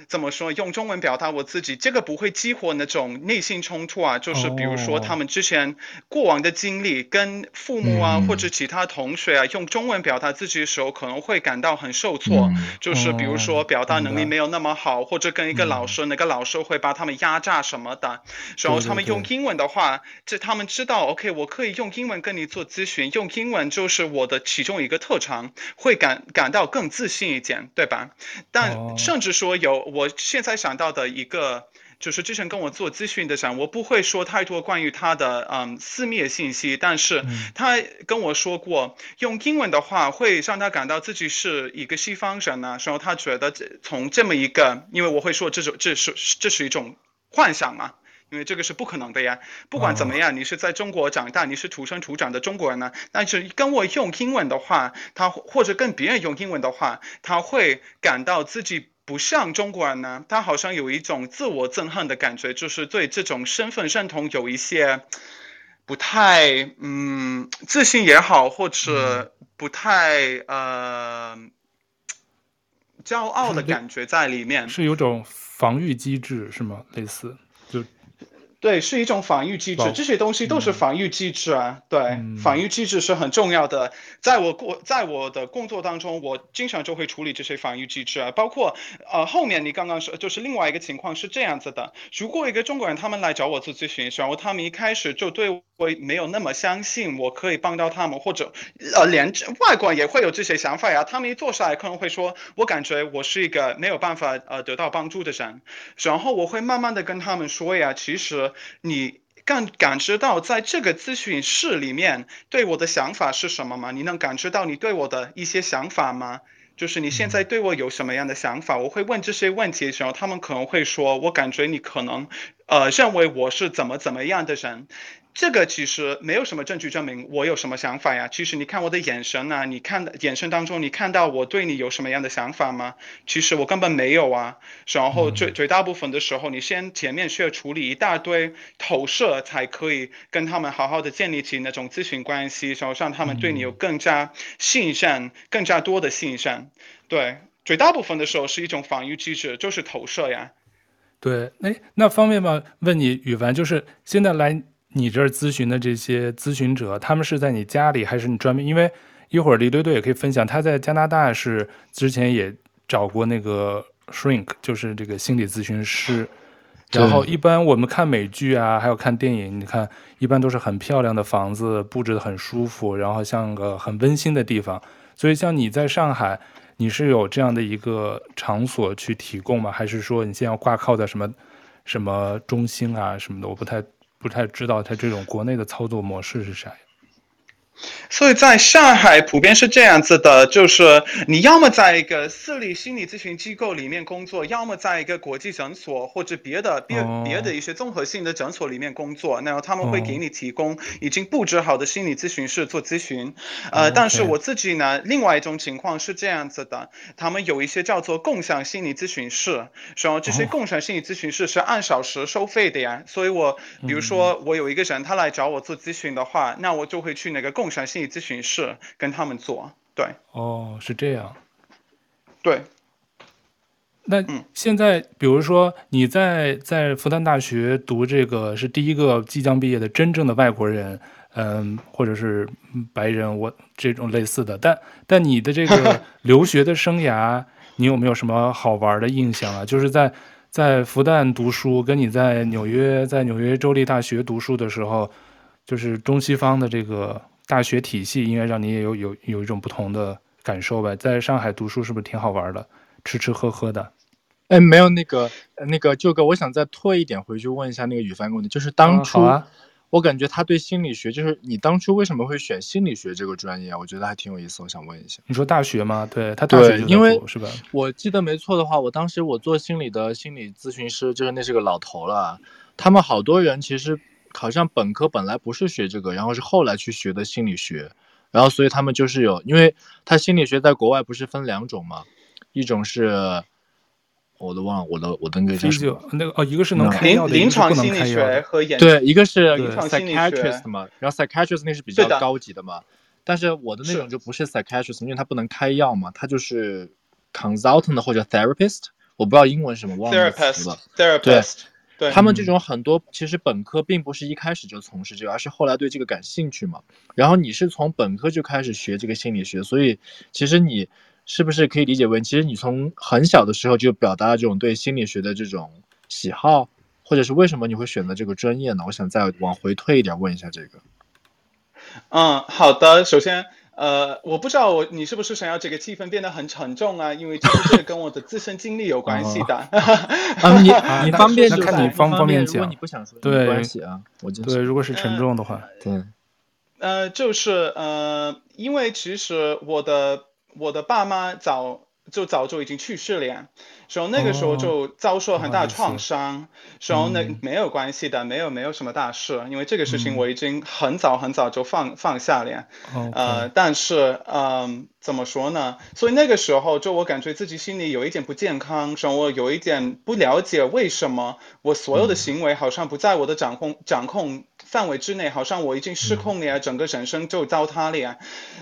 A: 怎么说？用中文表达我自己，这个不会激活那种内心冲突啊。就是比如说他们之前过往的经历，跟父母啊或者其他同学啊用中文表达自己的时候，可能会感到很受挫。就是比如说表达能力没有那么好，或者跟一个老师，那个老师会把他们压榨什么的。然后他们用英文的话，这他们知道，OK，我可以用英文跟你做咨询，用英文就是我的其中一个特长，会感感到更自信一点，对吧？但甚至说有。我现在想到的一个，就是之前跟我做咨询的人，我不会说太多关于他的嗯私密的信息，但是他跟我说过，用英文的话会让他感到自己是一个西方人呢、啊，然后他觉得从这么一个，因为我会说这种这是这是一种幻想嘛，因为这个是不可能的呀。不管怎么样，你是在中国长大，你是土生土长的中国人呢，但是跟我用英文的话，他或者跟别人用英文的话，他会感到自己。不像中国人呢，他好像有一种自我憎恨的感觉，就是对这种身份认同有一些不太嗯自信也好，或者不太呃骄傲的感觉在里面，
B: 是有种防御机制是吗？类似就。
A: 对，是一种防御机制，这些东西都是防御机制啊。对，防御机制是很重要的。在我过在我的工作当中，我经常就会处理这些防御机制啊。包括呃后面你刚刚说，就是另外一个情况是这样子的：如果一个中国人他们来找我做咨询，然后他们一开始就对我没有那么相信，我可以帮到他们，或者呃连外国人也会有这些想法呀。他们一坐下来可能会说，我感觉我是一个没有办法呃得到帮助的人，然后我会慢慢的跟他们说呀，其实。你感感知到在这个咨询室里面对我的想法是什么吗？你能感知到你对我的一些想法吗？就是你现在对我有什么样的想法？我会问这些问题的时候，他们可能会说，我感觉你可能呃认为我是怎么怎么样的人。这个其实没有什么证据证明我有什么想法呀。其实你看我的眼神呐，你看的眼神当中，你看到我对你有什么样的想法吗？其实我根本没有啊。然后最绝大部分的时候，你先前面需要处理一大堆投射，才可以跟他们好好的建立起那种咨询关系，然后让他们对你有更加信任，更加多的信任。对，绝大部分的时候是一种防御机制，就是投射呀。
B: 对，哎，那方便吗？问你，宇文，就是现在来。你这儿咨询的这些咨询者，他们是在你家里还是你专门？因为一会儿李队队也可以分享，他在加拿大是之前也找过那个 shrink，就是这个心理咨询师。然后一般我们看美剧啊，还有看电影，你看一般都是很漂亮的房子，布置得很舒服，然后像个很温馨的地方。所以像你在上海，你是有这样的一个场所去提供吗？还是说你现在要挂靠在什么什么中心啊什么的？我不太不太知道它这种国内的操作模式是啥？
A: 所以在上海普遍是这样子的，就是你要么在一个私立心理咨询机构里面工作，要么在一个国际诊所或者别的别别的一些综合性的诊所里面工作，然后他们会给你提供已经布置好的心理咨询室做咨询。呃，但是我自己呢，另外一种情况是这样子的，他们有一些叫做共享心理咨询室，然后这些共享心理咨询室是按小时收费的呀。所以我比如说我有一个人他来找我做咨询的话，那我就会去那个共共享心理咨询室跟他们做，对，
B: 哦，是这样，
A: 对，
B: 那现在比如说你在在复旦大学读这个是第一个即将毕业的真正的外国人，嗯，或者是白人，我这种类似的，但但你的这个 留学的生涯，你有没有什么好玩的印象啊？就是在在复旦读书，跟你在纽约在纽约州立大学读书的时候，就是中西方的这个。大学体系应该让你也有有有一种不同的感受吧？在上海读书是不是挺好玩的？吃吃喝喝的？
C: 哎，没有那个那个舅哥，我想再拖一点回去问一下那个宇帆问题，就是当初、啊啊、我感觉他对心理学，就是你当初为什么会选心理学这个专业啊？我觉得还挺有意思，我想问一下。
B: 你说大学吗？对他大学就
C: 因为
B: 是吧？
C: 我记得没错的话，我当时我做心理的心理咨询师，就是那是个老头了，他们好多人其实。好像本科本来不是学这个，然后是后来去学的心理学，然后所以他们就是有，因为他心理学在国外不是分两种嘛，一种是，我都忘了，我的我的那个叫什么？
B: 那个哦，一个是能开药的，
A: 临床心理学和研
C: 对，一个是 psychiatrist 嘛，然后 psychiatrist 那是比较高级的嘛，但是我的那种就不是 psychiatrist，因为他不能开药嘛，他就是 consultant 或者 therapist，我不知道英文什么忘了词了
A: ，therapist，
C: 对。他们这种很多其实本科并不是一开始就从事这个，而是后来对这个感兴趣嘛。然后你是从本科就开始学这个心理学，所以其实你是不是可以理解为，其实你从很小的时候就表达了这种对心理学的这种喜好，或者是为什么你会选择这个专业呢？我想再往回退一点问一下这个。
A: 嗯，好的，首先。呃，我不知道我你是不是想要这个气氛变得很沉重啊？因为其实这跟我的自身经历有关系的。
C: 啊，你你方便就看你方
B: 方便
C: 讲，如果你不想说，
B: 对，
C: 没关系啊。我就
B: 对，如果是沉重的话，
A: 呃、
C: 对。
A: 呃，就是呃，因为其实我的我的爸妈早就早就已经去世了呀。所以那个时候就遭受很大创伤，然后那没有关系的，没有没有什么大事，因为这个事情我已经很早很早就放放下了。呃，但是嗯、呃，怎么说呢？所以那个时候就我感觉自己心里有一点不健康，然后我有一点不了解为什么我所有的行为好像不在我的掌控掌控范围之内，好像我已经失控了呀，整个人生就糟蹋了呀。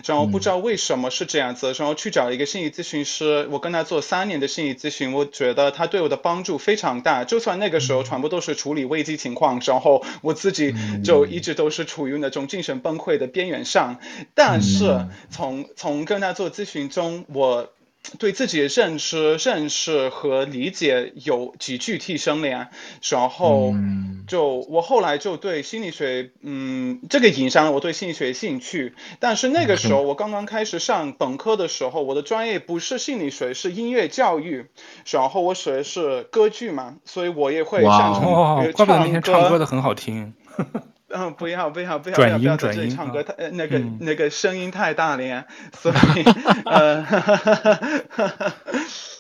A: 然后不知道为什么是这样子，然后去找一个心理咨询师，我跟他做三年的心理咨询。我觉得他对我的帮助非常大，就算那个时候全部都是处理危机情况，然后我自己就一直都是处于那种精神崩溃的边缘上，但是从从跟他做咨询中，我。对自己的认知、认识和理解有急剧提升了呀，然后就我后来就对心理学，嗯，这个影响了我对心理学的兴趣。但是那个时候我刚刚开始上本科的时候，我的专业不是心理学，是音乐教育，然后我学的是歌剧嘛，所以我也会擅长唱歌。
B: 怪不得那天唱歌的很好听。
A: 嗯，不要不要不要不要不要在这里唱歌，太那个那个声音太大了呀，所以呃。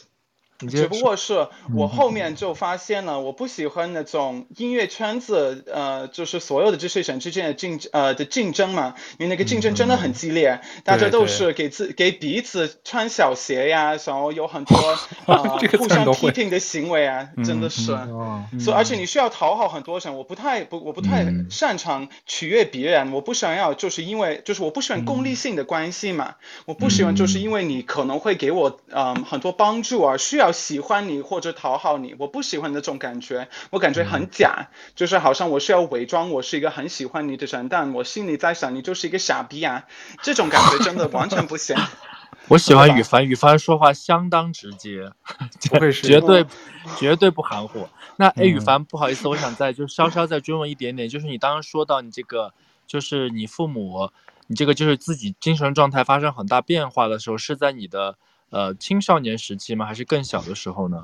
A: 只不过是我后面就发现了，我不喜欢那种音乐圈子，呃，就是所有的这些人之间的竞呃的竞争嘛，因为那个竞争真的很激烈，大家都是给自给彼此穿小鞋呀，然后有很多 呃互相批评的行为啊，真的是，所以而且你需要讨好很多人，我不太不我不太擅长取悦别人，我不想要就是因为就是我不喜欢功利性的关系嘛，我不喜欢就是因为你可能会给我嗯很多帮助而需要。喜欢你或者讨好你，我不喜欢那种感觉，我感觉很假，就是好像我是要伪装我是一个很喜欢你的人，但我心里在想你就是一个傻逼啊，这种感觉真的完全不行。
C: 我喜欢羽凡，羽凡说话相当直接，
B: 不会是。
C: 绝对绝对不含糊。那哎，羽凡，不好意思，我想再就稍稍再追问一点点，就是你刚刚说到你这个，就是你父母，你这个就是自己精神状态发生很大变化的时候，是在你的呃青少年时期吗？还是更小的时候呢？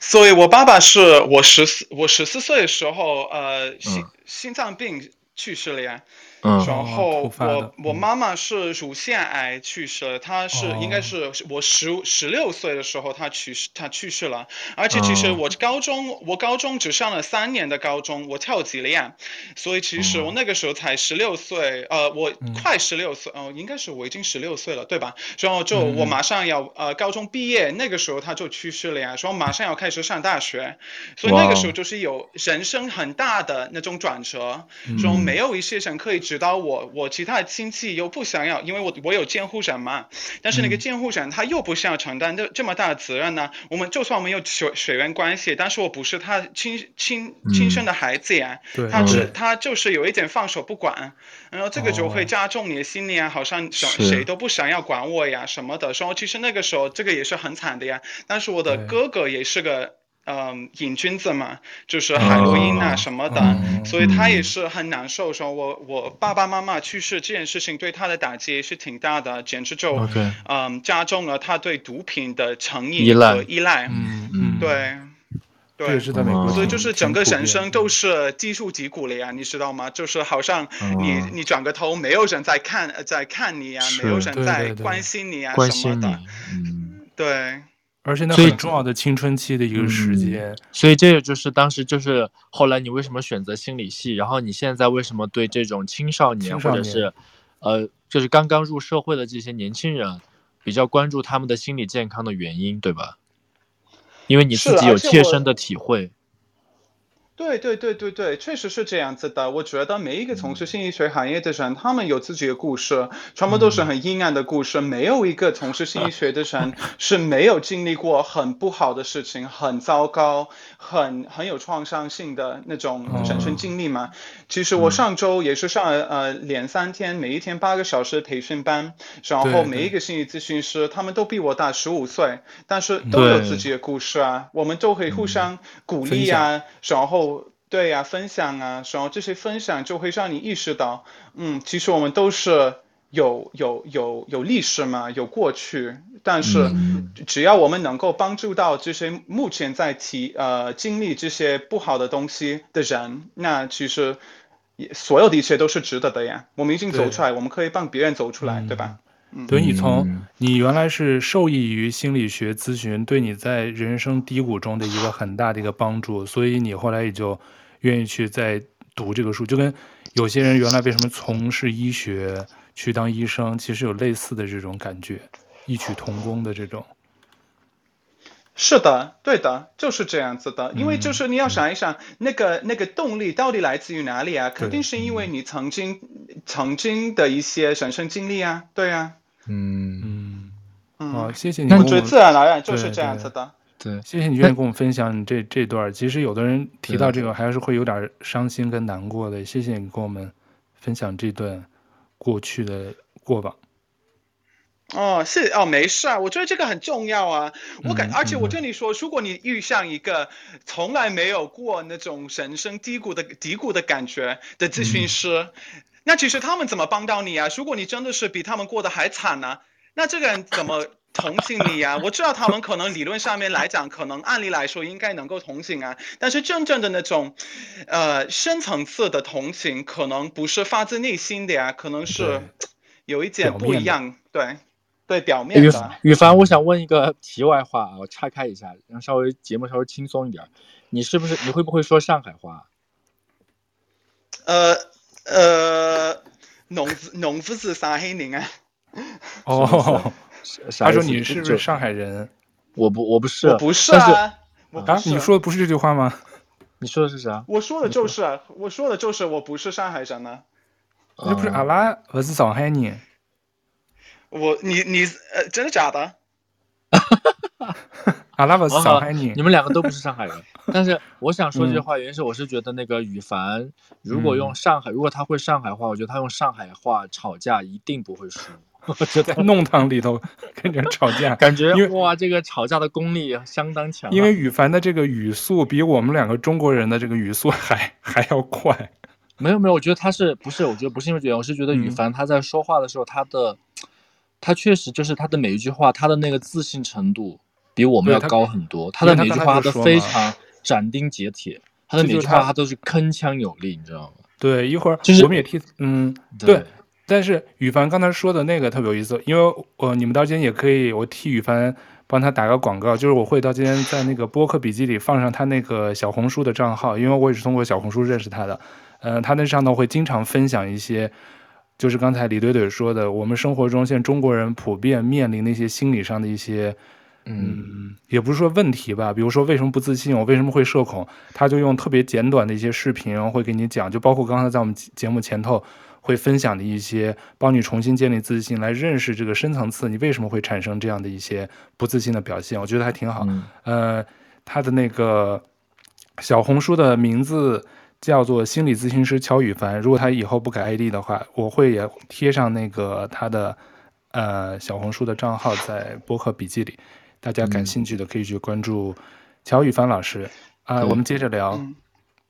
A: 所以，我爸爸是我十四我十四岁的时候，呃，心、嗯、心脏病去世了呀。
C: 嗯，
A: 然后我我妈妈是乳腺癌去世了，她是应该是我十十六岁的时候她去世她去世了，而且其实我高中我高中只上了三年的高中，我跳级了呀，所以其实我那个时候才十六岁，呃，我快十六岁，哦，应该是我已经十六岁了，对吧？然后就我马上要呃高中毕业，那个时候她就去世了呀，然后马上要开始上大学，所以那个时候就是有人生很大的那种转折，然后没有一些人可以。指导我，我其他的亲戚又不想要，因为我我有监护人嘛，但是那个监护人他又不想要承担这这么大的责任呢。我们就算我们有血血缘关系，但是我不是他亲亲亲生的孩子呀，嗯、他只他就是有一点放手不管，然后这个就会加重你的心理啊，好像谁都不想要管我呀什么的。说其实那个时候这个也是很惨的呀，但是我的哥哥也是个。嗯，瘾君子嘛，就是海洛因啊什么的，哦、所以他也是很难受。说我我爸爸妈妈去世这件事情对他的打击也是挺大的，简直就
C: Okay.
A: 嗯加重了他对毒品的成瘾和依赖。
C: 嗯嗯，
A: 对对，所以就是整个人生都是技术脊骨了呀，你知道吗？就是好像你、哦、你转个头，没有人在看在看你呀，是没有人在关心你呀什么的。嗯，对。
B: 而且那很重要的青春期的一个时间，
C: 所以这个就是当时就是后来你为什么选择心理系，然后你现在为什么对这种青少年或者是，呃，就是刚刚入社会的这些年轻人比较关注他们的心理健康的原因，对吧？因为你自己有切身的体会。
A: 对对对对对，确实是这样子的。我觉得每一个从事心理学行业的人，他们有自己的故事，全部都是很阴暗的故事。没有一个从事心理学的人 是没有经历过很不好的事情，很糟糕、很很有创伤性的那种人生经历嘛。其实我上周也是上了呃两三天，每一天八个小时的培训班，然后每一个心理咨询师，他们都比我大十五岁，但是都有自己的故事啊，我们都可以互相鼓励啊，然后。对呀，分享啊，然后这些分享就会让你意识到，嗯，其实我们都是有有有有历史嘛，有过去，但是只要我们能够帮助到这些目前在体呃经历这些不好的东西的人，那其实所有的一切都是值得的呀。我们已经走出来，我们可以帮别人走出来，对吧？
B: 等于你从你原来是受益于心理学咨询，对你在人生低谷中的一个很大的一个帮助，所以你后来也就愿意去再读这个书，就跟有些人原来为什么从事医学去当医生，其实有类似的这种感觉，异曲同工的这种。
A: 是的，对的，就是这样子的。因为就是你要想一想，嗯、那个那个动力到底来自于哪里啊？肯定是因为你曾经曾经的一些人生经历啊，对啊。
B: 嗯嗯嗯。好，谢谢你。
A: 我觉得自然而然就是这样子的。
B: 对，谢谢你愿意跟我们分享你这这段。其实有的人提到这个还是会有点伤心跟难过的。谢谢你跟我们分享这段过去的过往。
A: 哦，是哦，没事啊，我觉得这个很重要啊。我感，嗯、而且我跟你说，如果你遇上一个从来没有过那种人生低谷的低谷的感觉的咨询师，嗯、那其实他们怎么帮到你啊？如果你真的是比他们过得还惨呢，啊，那这个人怎么同情你啊？我知道他们可能理论上面来讲，可能按理来说应该能够同情啊，但是真正的那种，呃，深层次的同情，可能不是发自内心的呀，啊，可能是有一点不一样，对。对，表面的。
C: 羽羽凡，我想问一个题外话啊，我岔开一下，让稍微节目稍微轻松一点。你是不是你会不会说上海话？
A: 呃呃，农夫农夫 是上海人啊。
B: 哦，他说你是不是上海人？
C: 我不，我不是，
A: 我不是啊。
B: 啊，你说的不是这句话吗？
C: 你说的是啥？
A: 我说的就是，我说的就是，我不是上海人呢。
B: 那不是阿拉不是上海人。
A: 我你你呃，真的假的？
B: 阿拉伯是上海人，
C: 你们两个都不是上海人。但是我想说这句话，原因是我是觉得那个羽凡，嗯、如果用上海，如果他会上海话，我觉得他用上海话吵架一定不会输。我觉得
B: 在弄堂里头跟人吵架，
C: 感觉
B: 因为
C: 哇，这个吵架的功力相当强啊。
B: 因为羽凡的这个语速比我们两个中国人的这个语速还还要快。
C: 没有没有，我觉得他是不是？我觉得不是因为这样，我是觉得羽凡他在说话的时候，他的、嗯、他确实就是他的每一句话，他的那个自信程度比我们要高很多。他，他的每一句话都非常斩钉截铁，他的每一句话他都是铿锵有力，你知道吗？
B: 对，一会儿
C: 就是
B: 我们也替嗯对，对，但是羽凡刚才说的那个特别有意思，因为我、呃、你们到今天也可以，我替羽凡帮他打个广告，就是我会到今天在那个播客笔记里放上他那个小红书的账号，因为我也是通过小红书认识他的。呃，他那上头会经常分享一些，就是刚才李怼怼说的，我们生活中现在中国人普遍面临的一些心理上的一些，嗯，也不是说问题吧，比如说为什么不自信，我为什么会社恐，他就用特别简短的一些视频，然后会给你讲，就包括刚才在我们节目前头会分享的一些，帮你重新建立自信，来认识这个深层次你为什么会产生这样的一些不自信的表现，我觉得还挺好。
C: 嗯、
B: 呃，他的那个小红书的名字。叫做心理咨询师乔羽凡。如果他以后不改 ID 的话，我会也贴上那个他的呃小红书的账号在播客笔记里，大家感兴趣的可以去关注乔羽凡老师啊、呃。我们接着聊、
C: 嗯，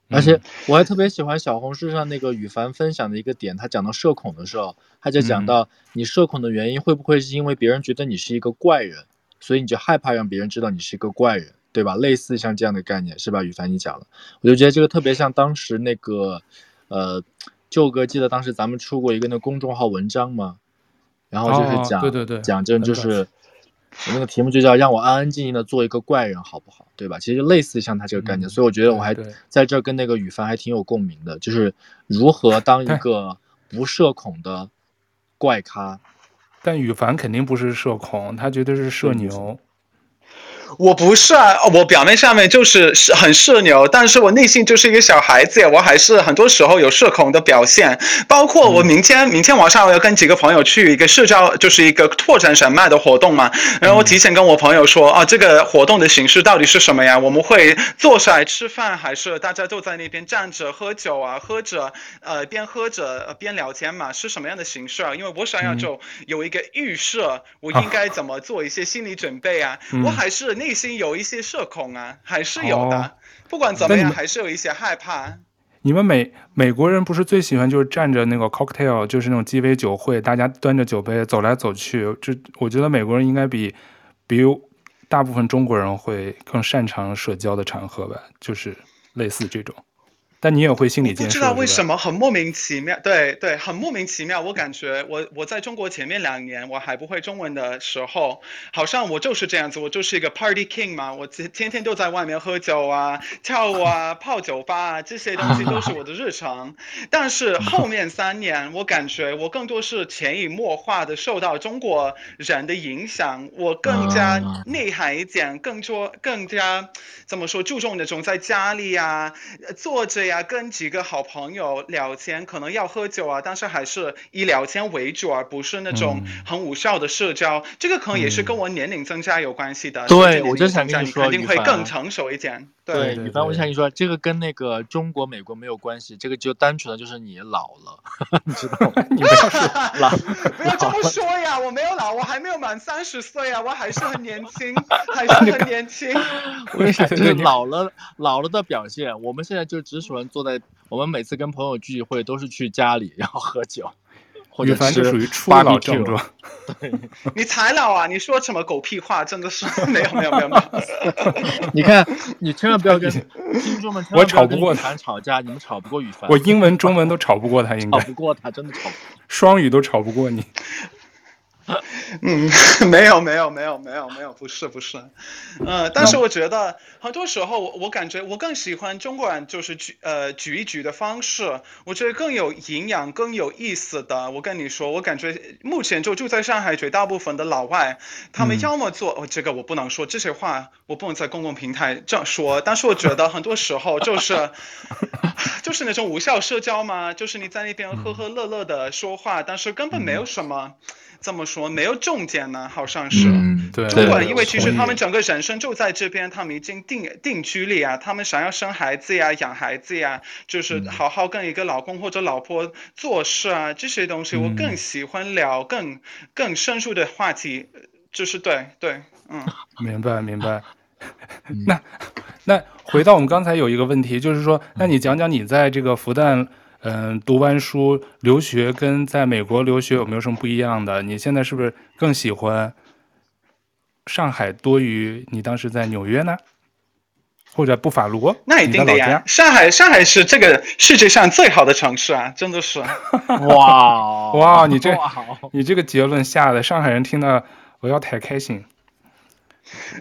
C: 而且我还特别喜欢小红书上那个羽凡分享的一个点，他讲到社恐的时候，他就讲到你社恐的原因会不会是因为别人觉得你是一个怪人，所以你就害怕让别人知道你是一个怪人。对吧？类似像这样的概念是吧？羽凡你讲了，我就觉得这个特别像当时那个，呃，舅哥记得当时咱们出过一个那公众号文章吗？然后就是讲，
B: 哦、对对对，
C: 讲这就是我那个题目就叫让我安安静静的做一个怪人好不好？对吧？其实就类似像他这个概念、嗯，所以我觉得我还在这儿跟那个羽凡还挺有共鸣的，就是如何当一个不社恐的怪咖。
B: 但羽凡肯定不是社恐，他绝对是社牛。
A: 我不是啊，我表面上面就是是很社牛，但是我内心就是一个小孩子，我还是很多时候有社恐的表现。包括我明天、嗯、明天晚上我要跟几个朋友去一个社交，就是一个拓展人脉的活动嘛。然后我提前跟我朋友说、嗯、啊，这个活动的形式到底是什么呀？我们会坐下来吃饭，还是大家都在那边站着喝酒啊？喝着呃边喝着边聊天嘛？是什么样的形式啊？因为我想要就有一个预设，我应该怎么做一些心理准备啊？嗯、我还是。内心有一些社恐啊，还是有的。哦、不管怎么样，还是有一些害怕。
B: 你们美美国人不是最喜欢就是站着那个 cocktail，就是那种鸡尾酒会，大家端着酒杯走来走去。这我觉得美国人应该比比大部分中国人会更擅长社交的场合吧，就是类似这种。但你也会心理建设，不
A: 知道为什么很莫名其妙，对对，很莫名其妙。我感觉我我在中国前面两年我还不会中文的时候，好像我就是这样子，我就是一个 party king 嘛，我天天都在外面喝酒啊、跳舞啊、泡酒吧啊，这些东西都是我的日常。但是后面三年，我感觉我更多是潜移默化的受到中国人的影响，我更加内涵一点，更多更加怎么说注重那种在家里啊坐跟几个好朋友聊天，可能要喝酒啊，但是还是以聊天为主，而不是那种很无效的社交。嗯、这个可能也是跟我年龄增加有关系的。
C: 对，我就想跟你说，
A: 肯定会更成熟一点。
C: 对，羽凡，我想跟你说，这个跟那个中国、美国没有关系，这个就单纯的就是你老了，你知道吗？你不要老，
A: 不要这么说呀！我没有老，我还没有满三十岁啊，我还是很年轻，还是 很年轻。
C: 为啥？就是老了，老了的表现。我们现在就只喜欢坐在，我们每次跟朋友聚会都是去家里，然后喝酒。
B: 羽凡就属于初老症状。
C: 对，
A: 你才老啊！你说什么狗屁话？真的是没有没有没有没有。
C: 你看，你千万不要跟 听众们，
B: 我吵不过
C: 他，吵架你们吵不过羽凡。
B: 我英文、中文都吵不过他，应该
C: 吵不过他，真的吵不过。
B: 双语都吵不过你。
A: 嗯，没有没有没有没有没有，不是不是，嗯，但是我觉得很多时候我我感觉我更喜欢中国人就是举呃举一举的方式，我觉得更有营养更有意思的。我跟你说，我感觉目前就住在上海绝大部分的老外，他们要么做、嗯、哦这个我不能说这些话，我不能在公共平台这样说，但是我觉得很多时候就是 就是那种无效社交嘛，就是你在那边呵呵乐乐的说话，但是根本没有什么这么说。没有重点呢？好像是。
B: 嗯，对。
A: 中国人因为其实他们整个人生就在这边，他们已经定定居了呀，他们想要生孩子呀、养孩子呀，就是好好跟一个老公或者老婆做事啊，这些东西我更喜欢聊更更深入的话题，就是对对，嗯。
B: 明 白明白。那那回到我们刚才有一个问题，就是说，那你讲讲你在这个复旦。嗯，读完书留学跟在美国留学有没有什么不一样的？你现在是不是更喜欢上海多于你当时在纽约呢？或者布法罗？
A: 那一定的呀！上海，上海是这个世界上最好的城市啊，真的是！
B: 哇哇，你这 你这个结论下的，上海人听到我要太开心。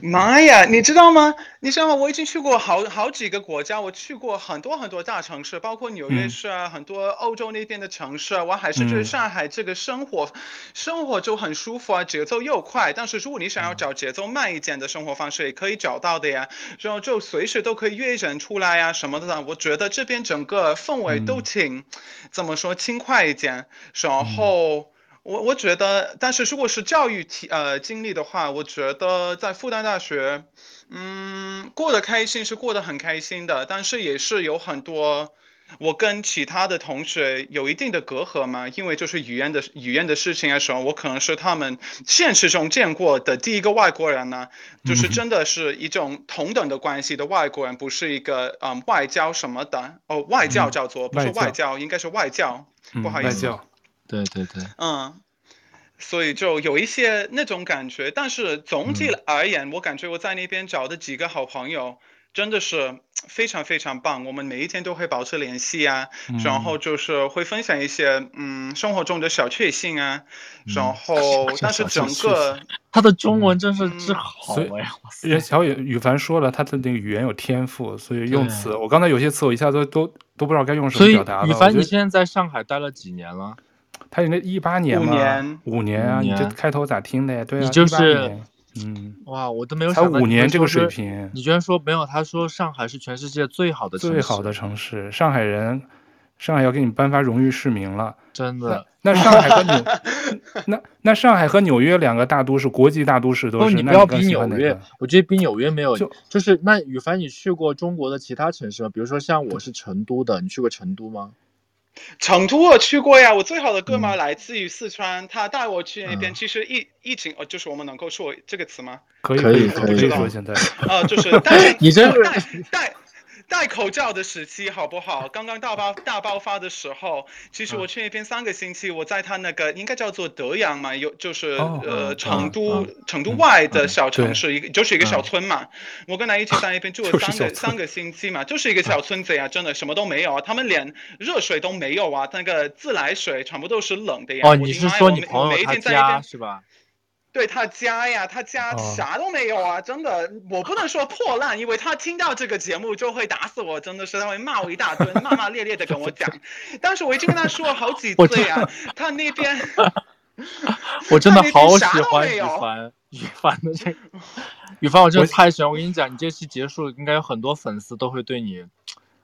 A: 妈呀，你知道吗？你知道吗？我已经去过好好几个国家，我去过很多很多大城市，包括纽约市啊，嗯、很多欧洲那边的城市啊。我还是觉得上海这个生活，嗯、生活就很舒服啊，节奏又快。但是如果你想要找节奏慢一点的生活方式，也可以找到的呀。然后就随时都可以约人出来呀，什么的。我觉得这边整个氛围都挺，嗯、怎么说，轻快一点。然后。嗯我我觉得，但是如果是教育体呃经历的话，我觉得在复旦大学，嗯，过得开心是过得很开心的，但是也是有很多我跟其他的同学有一定的隔阂嘛，因为就是语言的语言的事情的时候，我可能是他们现实中见过的第一个外国人呢，就是真的是一种同等的关系的外国人，不是一个嗯外交什么的哦，外教叫做不是外教，应该是外教，不好意思。
C: 对对对，
A: 嗯，所以就有一些那种感觉，但是总体而言，嗯、我感觉我在那边找的几个好朋友真的是非常非常棒，我们每一天都会保持联系啊，嗯、然后就是会分享一些嗯生活中的小确幸啊，嗯、然后但是整个
C: 他的中文真是之好呀，
B: 因为小雨雨凡说了他的那个语言有天赋，所以用词我刚才有些词我一下都都都不知道该用什么表达了。
C: 雨凡，你现在在上海待了几年了？
B: 他应该一八年嘛，五
A: 年，
B: 五年啊！你这开头咋听的呀？对啊，
C: 你就是，
B: 嗯，
C: 哇，我都没有想到。
B: 才五年这个水平，
C: 你居然说没有？他说上海是全世界最好的城市，
B: 最好的城市，上海人，上海要给你颁发荣誉市民了，
C: 真的。
B: 那上海和纽，那那上海和纽约两个大都市，国际大都市都是。
C: 你不要比纽约，我觉得比纽约没有，就是那羽凡，你去过中国的其他城市吗？比如说像我是成都的，你去过成都吗？
A: 成都我去过呀，我最好的哥们儿来自于四川，嗯、他带我去那边。其实疫疫情，呃，就是我们能够说这个词吗？
B: 可以可以可以说现在。
A: 呃，就是带
C: 你这
A: 带带。戴口罩的时期好不好？刚刚大爆大爆发的时候，其实我去那边三个星期，我在他那个应该叫做德阳嘛，有就是呃成都成都外的小城市，一个就是一个小村嘛。我跟他一起在那边住了 三个三个星期嘛，就是一个小村子呀，真的什么都没有啊，他们连热水都没有啊，那个自来水全部都是冷的呀。
C: 哦，你是说你朋友他家是吧？
A: 对他家呀，他家啥都没有啊！真的，我不能说破烂，因为他听到这个节目就会打死我，真的是他会骂我一大顿，骂骂咧咧的跟我讲。但是我已经跟他说了好几次呀，他那边，
C: 我真的好喜欢羽凡，羽凡的这个，羽凡我真的太喜欢。我跟你讲，你这期结束，应该有很多粉丝都会对你，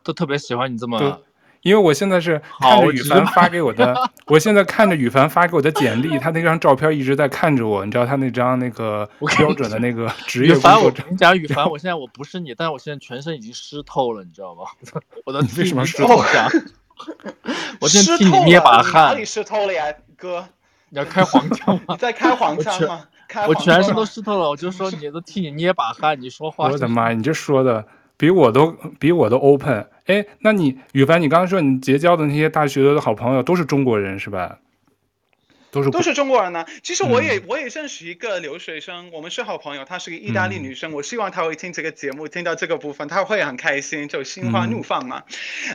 C: 都特别喜欢你这么。
B: 因为我现在是看着羽凡发给我的，我现在看着羽凡发给我的简历，他那张照片一直在看着我，你知道他那张那个 标准的那个职业工作证。
C: 我跟你讲，羽凡，我现在我不是你，但是我现在全身已经湿透了，你知道吗？我的
B: 为什么湿透呀？
C: 我现在替你捏把汗。
A: 哪里湿透了呀，哥？
C: 你要开黄腔吗？
A: 你在开黄腔吗？
C: 我全身都湿透了，我就说你都替你捏把汗，你说话。
B: 我的妈呀，你这说的。比我都比我都 open，哎，那你羽凡，你刚刚说你结交的那些大学的好朋友都是中国人是吧？都是
A: 都是中国人呢。其实我也、嗯、我也认识一个留学生，我们是好朋友。她是个意大利女生，嗯、我希望她会听这个节目，听到这个部分，她会很开心，就心花怒放嘛。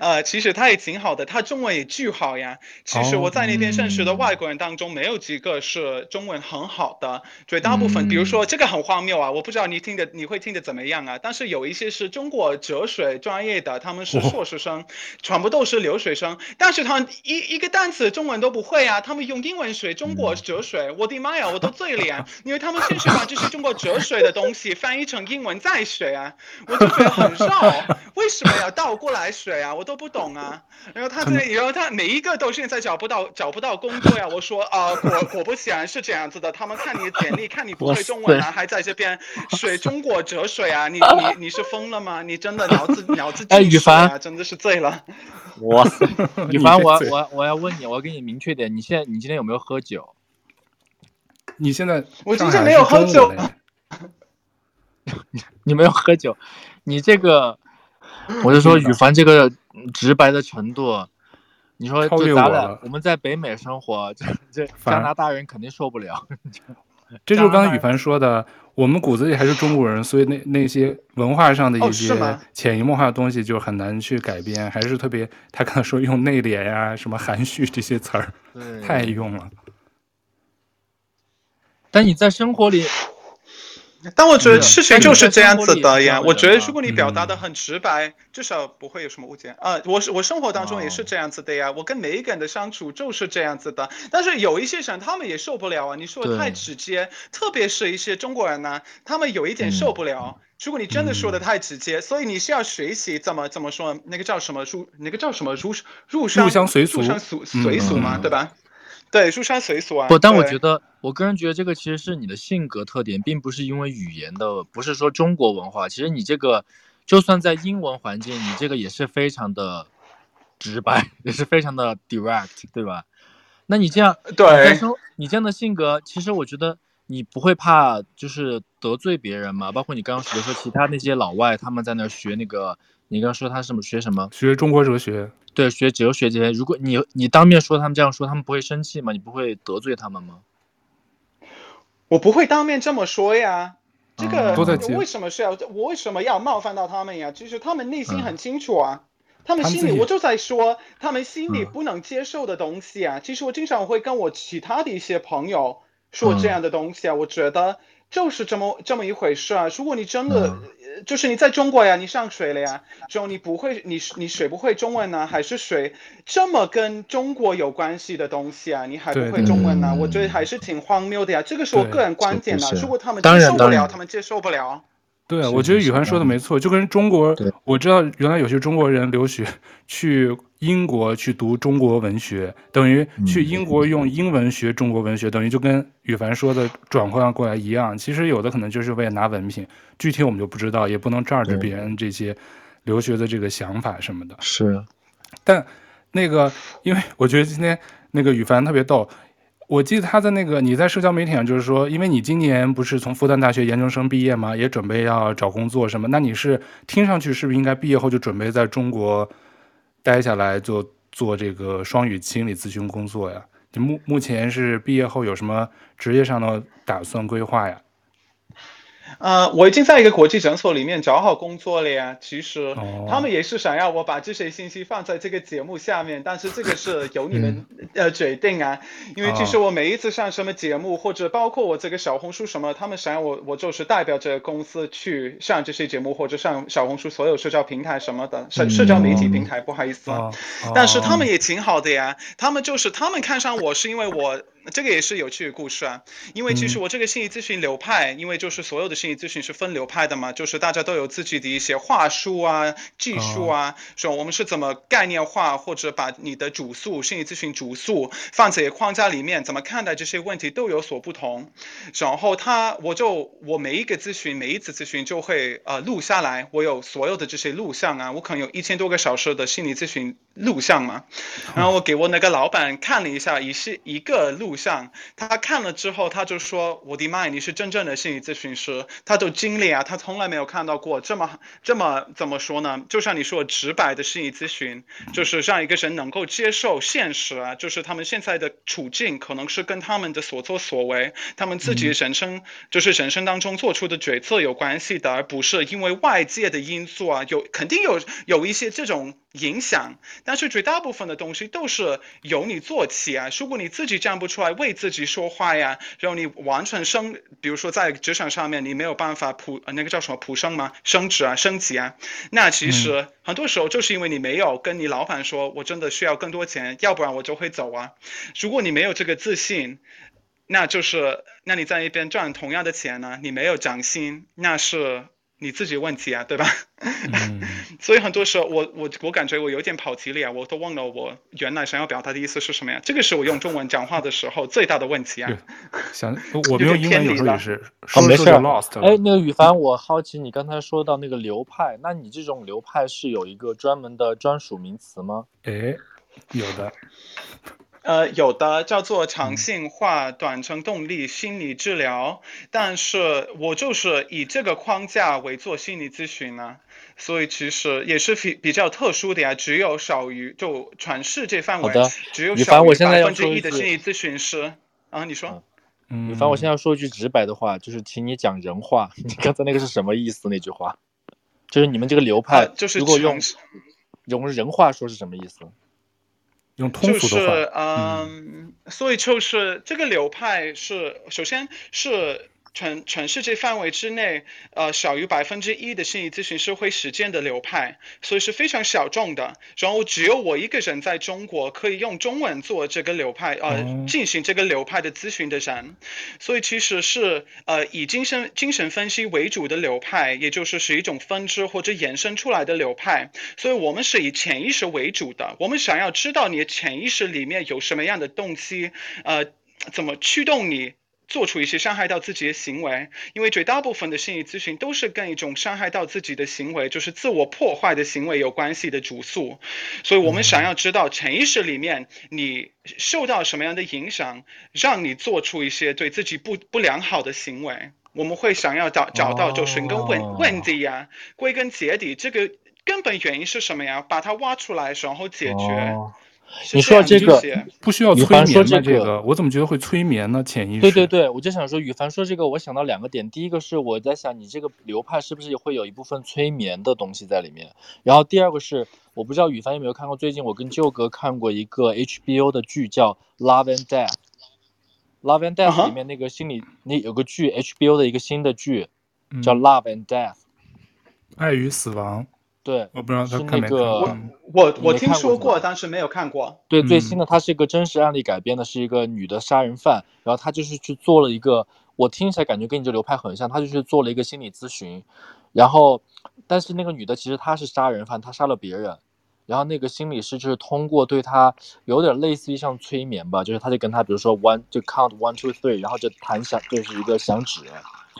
A: 嗯、呃，其实她也挺好的，她中文也巨好呀。其实我在那边认识的外国人当中，没有几个是中文很好的，绝大部分，嗯、比如说这个很荒谬啊，我不知道你听的你会听的怎么样啊？但是有一些是中国哲学专业的，他们是硕士生，哦、全部都是留学生，但是他们一一个单词中文都不会啊，他们用英文学。水，中国哲学，我的妈呀，我都醉了呀！因为他们先是把这些中国哲水的东西翻译成英文再学啊，我就觉得很绕，为什么要倒过来水啊？我都不懂啊。然后他这，然后他每一个都现在找不到找不到工作呀。我说啊，果果不其然是这样子的，他们看你的简历，看你不会中文啊，还在这边水中国哲水啊，你 你你是疯了吗？你真的脑子脑子进水啊，真的是醉了。
C: 哇塞，宇凡，我我我要问你，我要给你明确点，你现在你今天有没有喝酒？
B: 你现在
A: 我今天没有喝酒。
C: 你没有喝酒，你这个，我就说宇凡这个直白的程度，你说就咱俩我们在北美生活，这 这加拿大人肯定受不了。
B: 这就是刚才宇凡说的，我们骨子里还是中国人，所以那那些文化上的一些潜移默化的东西就很难去改变，还是特别他刚才说用内敛呀、什么含蓄这些词儿，太用了。
C: 但你在生活里。
A: 但我觉得事情就是这样子的呀。我觉得如果你表达的很直白，至少不会有什么误解啊。我是我生活当中也是这样子的呀。我跟每一个人的相处就是这样子的。但是有一些人他们也受不了啊。你说的太直接，特别是一些中国人呢，他们有一点受不了。如果你真的说的太直接，所以你是要学习怎么怎么说，那个叫什么入那个叫什么入入乡
B: 随俗
A: 入乡随随俗嘛，对吧？对，入山随俗啊。
C: 不，但我觉得，我个人觉得这个其实是你的性格特点，并不是因为语言的，不是说中国文化。其实你这个，就算在英文环境，你这个也是非常的直白，也是非常的 direct，对吧？那你这样，
A: 对，
C: 但是你这样的性格，其实我觉得你不会怕就是得罪别人嘛？包括你刚刚比如说其他那些老外，他们在那学那个。你刚刚说他什么学什么？
B: 学中国哲学。
C: 对，学哲学这些。如果你你当面说他们这样说，他们不会生气吗？你不会得罪他们吗？
A: 我不会当面这么说呀。这个、
B: 嗯、
A: 为什么是要我为什么要冒犯到他们呀？其实他们内心很清楚啊。嗯、他们心里我就在说，他们心里不能接受的东西啊。嗯、其实我经常会跟我其他的一些朋友说这样的东西啊。嗯、我觉得。就是这么这么一回事啊！如果你真的，嗯、就是你在中国呀，你上水了呀，之后你不会，你你学不会中文呢，还是学这么跟中国有关系的东西啊？你还不会中文呢？我觉得还是挺荒谬的呀。这个是我个人观点啊。如果他们接受不了，他们接受不了。
B: 对，我觉得宇涵说的没错，就跟中国，我知道原来有些中国人留学去英国去读中国文学，等于去英国用英文学中国文学，等于就跟羽凡说的转换过来一样。其实有的可能就是为了拿文凭，具体我们就不知道，也不能榨着别人这些留学的这个想法什么的。
C: 是，
B: 但那个，因为我觉得今天那个羽凡特别逗。我记得他在那个你在社交媒体上就是说，因为你今年不是从复旦大学研究生毕业吗？也准备要找工作什么？那你是听上去是不是应该毕业后就准备在中国待下来做做这个双语心理咨询工作呀？你目目前是毕业后有什么职业上的打算规划呀？
A: 呃，我已经在一个国际诊所里面找好工作了呀。其实他们也是想要我把这些信息放在这个节目下面，但是这个是 由你们呃决定啊。因为其实我每一次上什么节目，或者包括我这个小红书什么，他们想要我，我就是代表这个公司去上这些节目，或者上小红书所有社交平台什么的，社社交媒体平台，不好意思。但是他们也挺好的呀，他们就是他们看上我是因为我。这个也是有趣的故事啊，因为其实我这个心理咨询流派，嗯、因为就是所有的心理咨询是分流派的嘛，就是大家都有自己的一些话术啊、技术啊，说、哦、我们是怎么概念化或者把你的主诉、心理咨询主诉放在框架里面，怎么看待这些问题都有所不同。然后他，我就我每一个咨询，每一次咨询就会呃录下来，我有所有的这些录像啊，我可能有一千多个小时的心理咨询录像嘛，然后我给我那个老板看了一下，也是一个录。像他看了之后，他就说：“我的妈呀，你是真正的心理咨询师。”他就经历啊，他从来没有看到过这么这么怎么说呢？就像你说直白的心理咨询，就是让一个人能够接受现实啊，就是他们现在的处境可能是跟他们的所作所为，他们自己人生就是人生当中做出的决策有关系的，而不是因为外界的因素啊。有肯定有有一些这种影响，但是绝大部分的东西都是由你做起啊。如果你自己站不出来为自己说话呀，然后你完全升，比如说在职场上面你没有办法普，那个叫什么普升吗？升职啊，升级啊，那其实很多时候就是因为你没有跟你老板说，我真的需要更多钱，要不然我就会走啊。如果你没有这个自信，那就是那你在一边赚同样的钱呢，你没有涨薪，那是。你自己问题啊，对吧？嗯、所以很多时候我我我感觉我有点跑题了啊，我都忘了我原来想要表达的意思是什么呀？这个是我用中文讲话的时候最大的问题啊。
B: 想 我没有英文有时候也是，
C: 哦，没事。哎，那个宇凡，我好奇你刚才说到那个流派，那你这种流派是有一个专门的专属名词吗？
B: 哎，有的。
A: 呃，有的叫做长性化短程动力心理治疗，但是我就是以这个框架为做心理咨询呢，所以其实也是比比较特殊的呀，只有少于就全世界范围，只有少于百分之一的心理咨询师啊，你说，
C: 嗯，反正我现在要说一句直白的话，就是请你讲人话，你刚才那个是什么意思？那句话，就是你们这个流派，
A: 就是
C: 如果用用人话说是什么意思？
B: 用通俗的话，
A: 就是嗯，所以就是这个流派是，首先是。全全世界范围之内，呃，小于百分之一的心理咨询师会实践的流派，所以是非常小众的。然后只有我一个人在中国可以用中文做这个流派，呃，进行这个流派的咨询的人，所以其实是呃以精神精神分析为主的流派，也就是是一种分支或者衍生出来的流派。所以我们是以潜意识为主的，我们想要知道你的潜意识里面有什么样的动机，呃，怎么驱动你。做出一些伤害到自己的行为，因为绝大部分的心理咨询都是跟一种伤害到自己的行为，就是自我破坏的行为有关系的主诉。所以我们想要知道潜意识里面你受到什么样的影响，让你做出一些对自己不不良好的行为。我们会想要找找到就寻根问问题呀，归根结底这个根本原因是什么呀？把它挖出来，然后解决。
C: 你说这个
B: 不需要催眠吗？这个我怎么觉得会催眠呢？潜意识。
C: 对对对，我就想说，宇凡说这个，我想到两个点。第一个是我在想，你这个流派是不是会有一部分催眠的东西在里面？然后第二个是，我不知道宇凡有没有看过，最近我跟舅哥看过一个 HBO 的剧叫《Love and Death》。《Love and Death》里面那个心理，那有个剧 HBO 的一个新的剧叫《Love and Death》，
B: 爱与死亡。
C: 对，
B: 我不知道他看没看。
C: 是那个
A: 我我我听说过，但是没有看过。
C: 对，最新的它是一个真实案例改编的，是一个女的杀人犯，然后她就是去做了一个，我听起来感觉跟你这流派很像，她就是做了一个心理咨询，然后但是那个女的其实她是杀人犯，她杀了别人，然后那个心理师就是通过对她有点类似于像催眠吧，就是他就跟她比如说 one 就 count one two three，然后就弹响就是一个响指，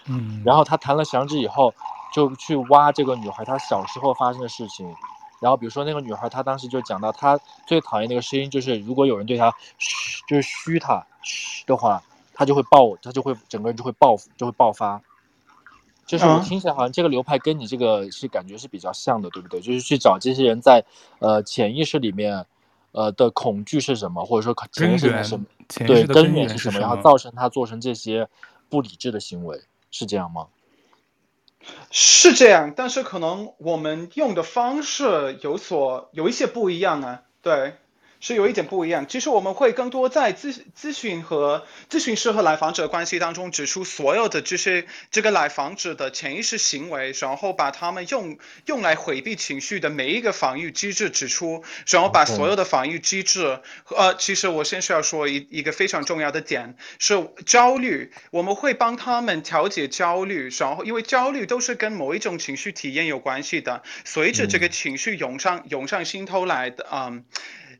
B: 嗯，
C: 然后他弹了响指以后。就去挖这个女孩她小时候发生的事情，然后比如说那个女孩她当时就讲到她最讨厌那个声音，就是如果有人对她嘘，就是嘘她嘘的话，她就会爆，她就会整个人就会爆，就会爆发。就是我听起来好像这个流派跟你这个是感觉是比较像的，对不对？就是去找这些人在呃潜意识里面呃的恐惧是什么，或者说潜意识是什么，对，根源是什么，然后造成他做成这些不理智的行为，是这样吗？
A: 是这样，但是可能我们用的方式有所有一些不一样啊，对。是有一点不一样。其实我们会更多在咨咨询和咨询师和来访者关系当中指出所有的这些这个来访者的潜意识行为，然后把他们用用来回避情绪的每一个防御机制指出，然后把所有的防御机制。呃，其实我先是要说一一个非常重要的点是焦虑，我们会帮他们调节焦虑，然后因为焦虑都是跟某一种情绪体验有关系的，随着这个情绪涌上涌上心头来的，嗯。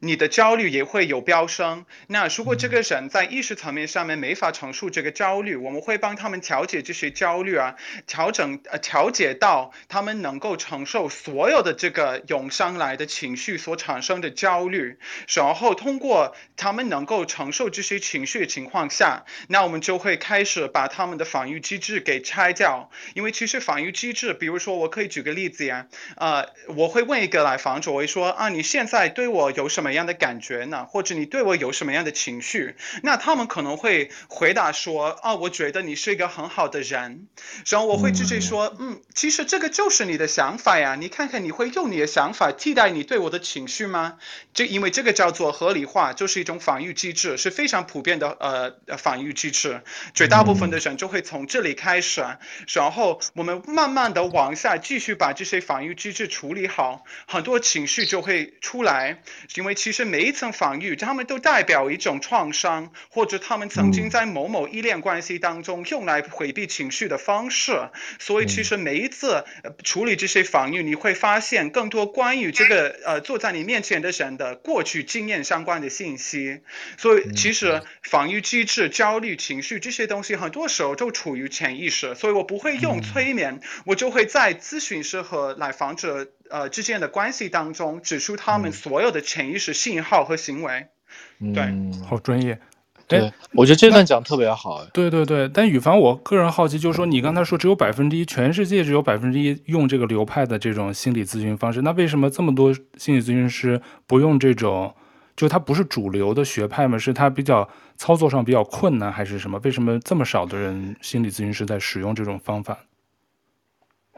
A: 你的焦虑也会有飙升。那如果这个人在意识层面上面没法承受这个焦虑，我们会帮他们调节这些焦虑啊，调整呃调节到他们能够承受所有的这个涌上来的情绪所产生的焦虑，然后通过他们能够承受这些情绪的情况下，那我们就会开始把他们的防御机制给拆掉。因为其实防御机制，比如说我可以举个例子呀，呃，我会问一个来访者，我会说啊，你现在对我有什么么样的感觉呢？或者你对我有什么样的情绪？那他们可能会回答说：啊，我觉得你是一个很好的人。然后我会直接说：嗯，其实这个就是你的想法呀。你看看，你会用你的想法替代你对我的情绪吗？这因为这个叫做合理化，就是一种防御机制，是非常普遍的呃防御机制。绝大部分的人就会从这里开始，然后我们慢慢的往下继续把这些防御机制处理好，很多情绪就会出来。因为其实每一层防御，他们都代表一种创伤，或者他们曾经在某某依恋关系当中用来回避情绪的方式。所以其实每一次处理这些防御，你会发现更多关于这个呃坐在你面前的人的过去经验相关的信息。所以其实防御机制、焦虑情绪这些东西，很多时候都处于潜意识。所以我不会用催眠，我就会在咨询师和来访者。呃，之间的关系当中，指出他们所有的潜意识信号和行为。
C: 嗯、
A: 对，
B: 好专业。
C: 对，我觉得这段讲特别好。
B: 对对对，但宇凡，我个人好奇，就是说你刚才说只有百分之一，全世界只有百分之一用这个流派的这种心理咨询方式，那为什么这么多心理咨询师不用这种？就它不是主流的学派吗？是它比较操作上比较困难，还是什么？为什么这么少的人心理咨询师在使用这种方法？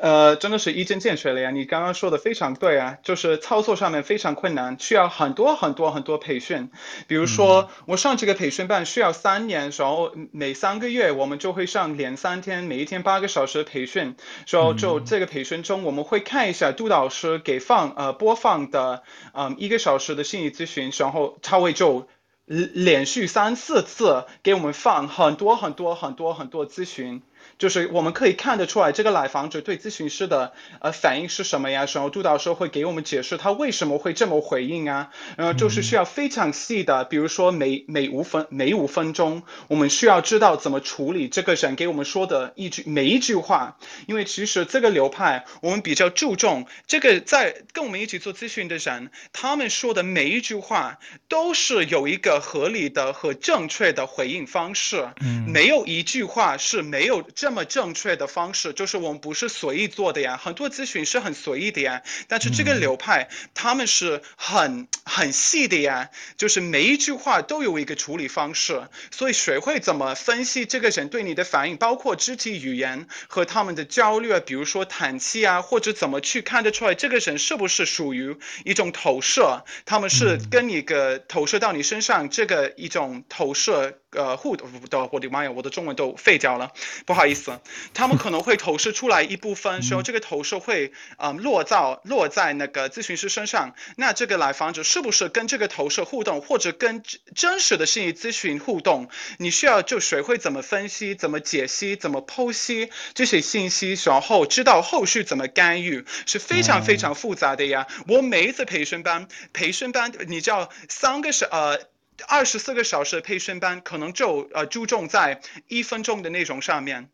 A: 呃，真的是一针见血了呀！你刚刚说的非常对啊，就是操作上面非常困难，需要很多很多很多培训。比如说，我上这个培训班需要三年，然后每三个月我们就会上连三天，每一天八个小时的培训。然后就这个培训中，我们会看一下杜老师给放呃播放的嗯、呃、一个小时的心理咨询，然后他会就连续三四次给我们放很多很多很多很多咨询。就是我们可以看得出来，这个来访者对咨询师的呃反应是什么呀？然后督导师会给我们解释他为什么会这么回应啊。然后就是需要非常细的，比如说每每五分每五分钟，我们需要知道怎么处理这个人给我们说的一句每一句话。因为其实这个流派我们比较注重这个，在跟我们一起做咨询的人，他们说的每一句话都是有一个合理的和正确的回应方式。嗯，没有一句话是没有正。这么正确的方式，就是我们不是随意做的呀。很多咨询是很随意的呀，但是这个流派他们是很很细的呀，就是每一句话都有一个处理方式。所以学会怎么分析这个人对你的反应，包括肢体语言和他们的焦虑啊，比如说叹气啊，或者怎么去看得出来这个人是不是属于一种投射，他们是跟你个投射到你身上这个一种投射。呃，互的，我的妈呀，我的中文都废掉了，不好意思。他们可能会投射出来一部分，时候这个投射会呃落到落在那个咨询师身上。那这个来访者是不是跟这个投射互动，或者跟真实的心理咨询互动？你需要就学会怎么分析、怎么解析、怎么剖析这些信息，然后知道后续怎么干预，是非常非常复杂的呀。我每一次培训班，培训班你知道三个是呃。二十四个小时的培训班，可能就呃注重在一分钟的内容上面。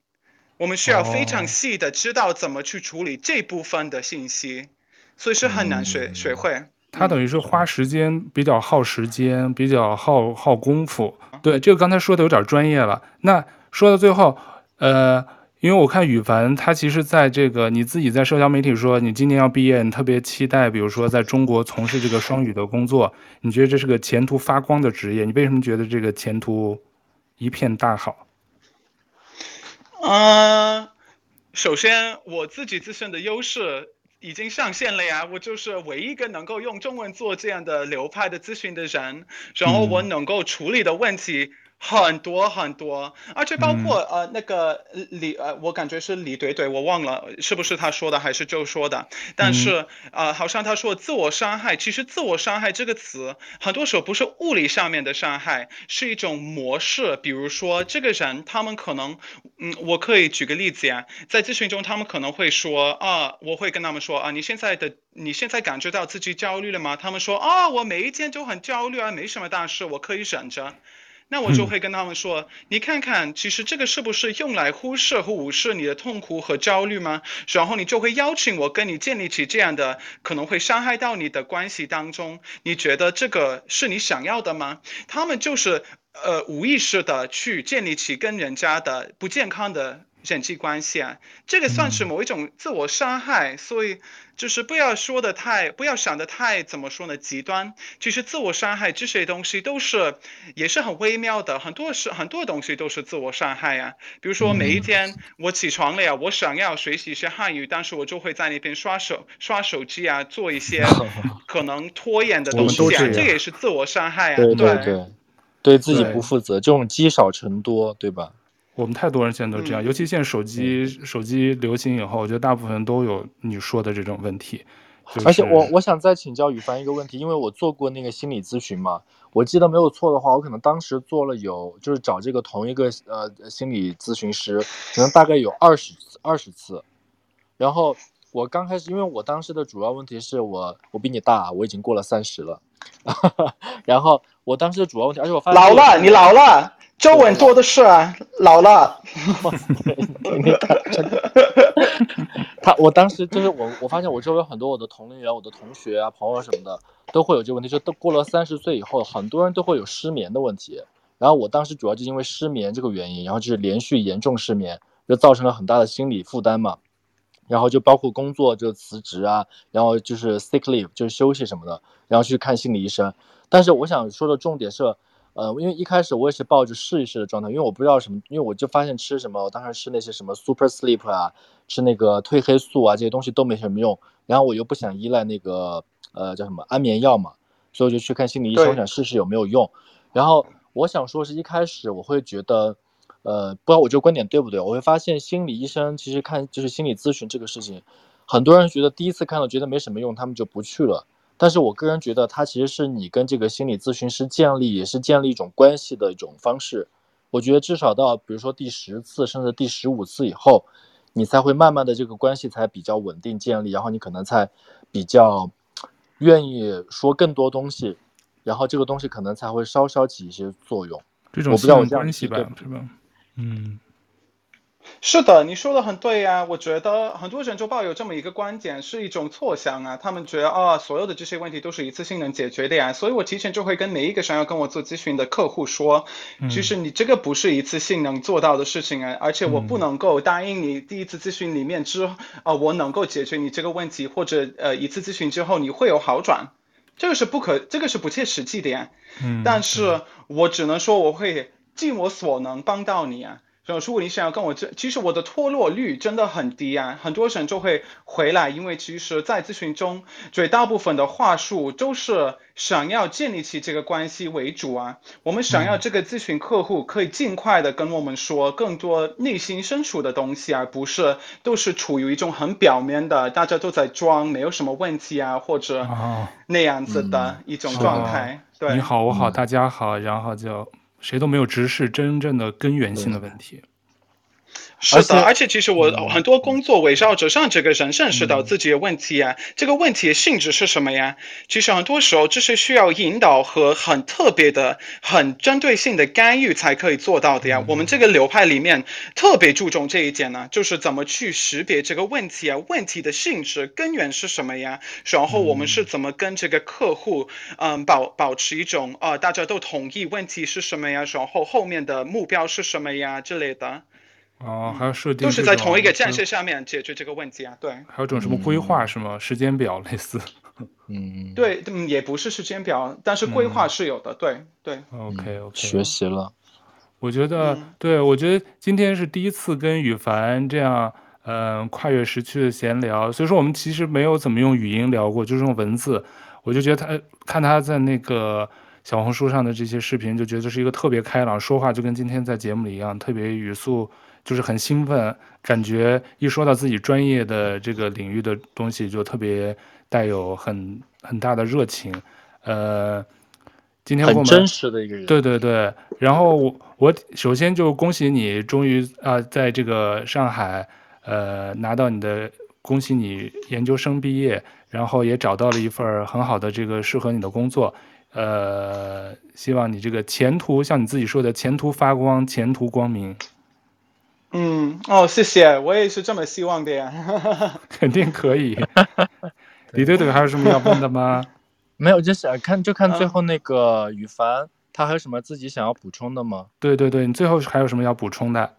A: 我们需要非常细的知道怎么去处理这部分的信息，所以是很难学、嗯、学会。
B: 它等于是花时间，比较耗时间，比较耗耗功夫。对，这个刚才说的有点专业了。那说到最后，呃。因为我看羽凡，他其实在这个你自己在社交媒体说，你今年要毕业，你特别期待，比如说在中国从事这个双语的工作，你觉得这是个前途发光的职业？你为什么觉得这个前途一片大好？
A: 嗯、呃，首先我自己自身的优势已经上线了呀，我就是唯一一个能够用中文做这样的流派的咨询的人，然后我能够处理的问题。嗯很多很多，而且包括、嗯、呃那个李呃，我感觉是李怼怼，我忘了是不是他说的还是就说的，但是啊、嗯呃，好像他说自我伤害，其实自我伤害这个词很多时候不是物理上面的伤害，是一种模式。比如说这个人，他们可能嗯，我可以举个例子呀，在咨询中他们可能会说啊，我会跟他们说啊，你现在的你现在感觉到自己焦虑了吗？他们说啊，我每一天都很焦虑啊，没什么大事，我可以忍着。那我就会跟他们说，嗯，你看看，其实这个是不是用来忽视和无视你的痛苦和焦虑吗？然后你就会邀请我跟你建立起这样的可能会伤害到你的关系当中，你觉得这个是你想要的吗？他们就是呃无意识的去建立起跟人家的不健康的。人际关系啊，这个算是某一种自我伤害，嗯、所以就是不要说的太，不要想的太怎么说呢，极端。其实自我伤害这些东西都是也是很微妙的，很多是很多东西都是自我伤害呀、啊。比如说每一天我起床了呀，我想要学习一些汉语，但是我就会在那边刷手刷手机啊，做一些 可能拖延的东西啊，这，这也是自我伤害啊。
C: 对对对，对自己不负责，这种积少成多，对吧？
B: 我们太多人现在都这样，嗯、尤其现在手机、嗯、手机流行以后，我觉得大部分都有你说的这种问题。就是、
C: 而且我我想再请教羽凡一个问题，因为我做过那个心理咨询嘛，我记得没有错的话，我可能当时做了有就是找这个同一个呃心理咨询师，可能大概有二十二十次。然后我刚开始，因为我当时的主要问题是我我比你大，我已经过了三十了。然后我当时的主要问题，而且我发现
A: 老了，你老了。皱纹多的是啊，老了。
C: 他，我当时就是我，我发现我周围很多我的同龄人、我的同学啊、朋友什么的，都会有这个问题，就都过了三十岁以后，很多人都会有失眠的问题。然后我当时主要就因为失眠这个原因，然后就是连续严重失眠，就造成了很大的心理负担嘛。然后就包括工作就辞职啊，然后就是 sick leave 就是休息什么的，然后去看心理医生。但是我想说的重点是。呃，因为一开始我也是抱着试一试的状态，因为我不知道什么，因为我就发现吃什么，我当时吃那些什么 Super Sleep 啊，吃那个褪黑素啊，这些东西都没什么用，然后我又不想依赖那个呃叫什么安眠药嘛，所以我就去看心理医生，我想试试有没有用。然后我想说是一开始我会觉得，呃，不知道我这个观点对不对，我会发现心理医生其实看就是心理咨询这个事情，很多人觉得第一次看到觉得没什么用，他们就不去了。但是我个人觉得，它其实是你跟这个心理咨询师建立，也是建立一种关系的一种方式。我觉得至少到比如说第十次甚至第十五次以后，你才会慢慢的这个关系才比较稳定建立，然后你可能才比较愿意说更多东西，然后这个东西可能才会稍稍起一些作用。
B: 这种信任关系吧，是吧？嗯。
A: 是的，你说的很对呀。我觉得很多人就抱有这么一个观点，是一种错想啊。他们觉得啊，所有的这些问题都是一次性能解决的呀。所以我提前就会跟每一个想要跟我做咨询的客户说，其实你这个不是一次性能做到的事情啊。而且我不能够答应你第一次咨询里面之啊，我能够解决你这个问题，或者呃一次咨询之后你会有好转，这个是不可，这个是不切实际的呀。嗯。但是我只能说我会尽我所能帮到你啊。如果你想要跟我这，其实我的脱落率真的很低啊，很多人就会回来，因为其实，在咨询中，绝大部分的话术都是想要建立起这个关系为主啊。我们想要这个咨询客户可以尽快的跟我们说更多内心深处的东西，而不是都是处于一种很表面的，大家都在装，没有什么问题啊，或者那样子的一种状态。对，
B: 你好，我好，大家好，然后就。谁都没有直视真正的根源性的问题。
A: 是的，而且其实我很多工作围绕着让这个人认识到自己的问题啊，这个问题的性质是什么呀？其实很多时候这是需要引导和很特别的、很针对性的干预才可以做到的呀。我们这个流派里面特别注重这一点呢，就是怎么去识别这个问题啊，问题的性质根源是什么呀？然后我们是怎么跟这个客户嗯保保持一种啊大家都同意问题是什么呀？然后后面的目标是什么呀之类的。
B: 哦，还要设定，
A: 都是在同一个战线上面解决这个问题啊，对。
B: 还有种什么规划是吗？时间表类似。
A: 嗯，对，嗯，也不是时间表，但是规划是有的，对对。
B: OK OK，
C: 学习了。
B: 我觉得，对，我觉得今天是第一次跟羽凡这样，嗯，跨越时区的闲聊。所以说，我们其实没有怎么用语音聊过，就是用文字。我就觉得他看他在那个小红书上的这些视频，就觉得是一个特别开朗，说话就跟今天在节目里一样，特别语速。就是很兴奋，感觉一说到自己专业的这个领域的东西，就特别带有很很大的热情。呃，今天我们
C: 很真实的一个人。
B: 对对对，然后我我首先就恭喜你，终于啊、呃，在这个上海呃拿到你的，恭喜你研究生毕业，然后也找到了一份很好的这个适合你的工作。呃，希望你这个前途像你自己说的，前途发光，前途光明。
A: 嗯，哦，谢谢，我也是这么希望的呀。
B: 肯定可以。李队队还有什么要问的吗？
C: 没有，就想看就看最后那个羽凡，嗯，他还有什么自己想要补充的吗？
B: 对对对，你最后还有什么要补充的？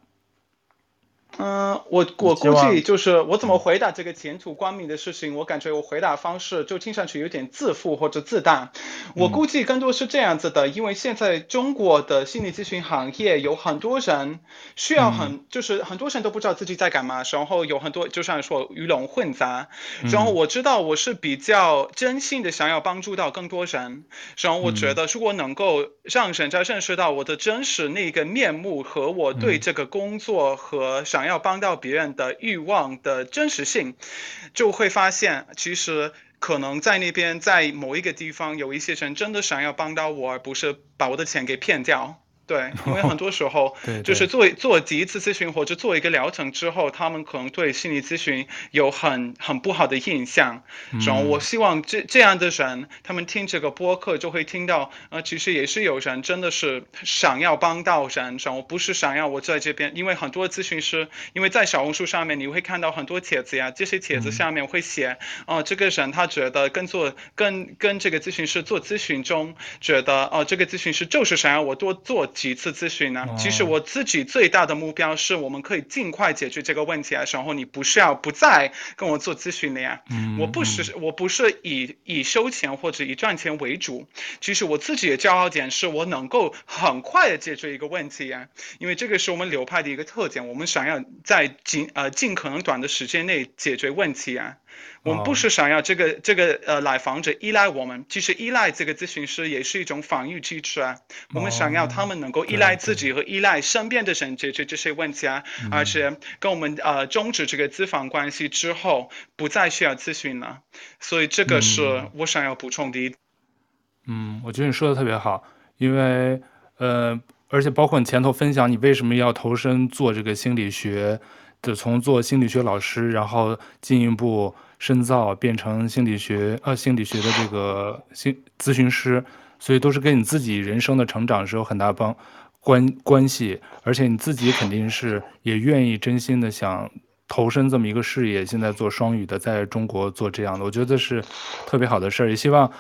A: 嗯，我我估计就是我怎么回答这个前途光明的事情，我感觉我回答方式就听上去有点自负或者自大。我估计更多是这样子的，因为现在中国的心理咨询行业有很多人需要很，就是很多人都不知道自己在干嘛，然后有很多就像说鱼龙混杂。然后我知道我是比较真心的想要帮助到更多人，然后我觉得如果能够让人家认识到我的真实那个面目和我对这个工作和想要帮到别人的欲望的真实性，就会发现，其实可能在那边，在某一个地方，有一些人真的想要帮到我，而不是把我的钱给骗掉。对，因为很多时候，就是做做第一次咨询或者做一个疗程之后，他们可能对心理咨询有很很不好的印象。然后我希望这这样的人，他们听这个播客就会听到，呃，其实也是有人真的是想要帮到人，然后不是想要我在这边，因为很多咨询师，因为在小红书上面你会看到很多帖子呀，这些帖子下面会写，哦，这个人他觉得跟做跟跟这个咨询师做咨询中，觉得哦，这个咨询师就是想要我多做。几次咨询呢？其实我自己最大的目标是我们可以尽快解决这个问题啊，然后你不需要不再跟我做咨询了呀。嗯我不是我不是以以收钱或者以赚钱为主。其实我自己的骄傲点是我能够很快的解决一个问题呀，因为这个是我们流派的一个特点，我们想要在尽呃尽可能短的时间内解决问题啊。我们不是想要这个这个呃来访者依赖我们，其实依赖这个咨询师也是一种防御机制啊。我们想要他们能够依赖自己和依赖身边的人解决这些问题啊，而且跟我们呃终止这个咨访关系之后，不再需要咨询了。所以这个是我想要补充的一。
B: 嗯，我觉得你说的特别好，因为呃，而且包括你前头分享你为什么要投身做这个心理学。就从做心理学老师，然后进一步深造，变成心理学呃心理学的这个心咨询师，所以都是跟你自己人生的成长是有很大帮关关系，而且你自己肯定是也愿意真心的想投身这么一个事业，现在做双语的，在中国做这样的，我觉得是特别好的事儿，也希望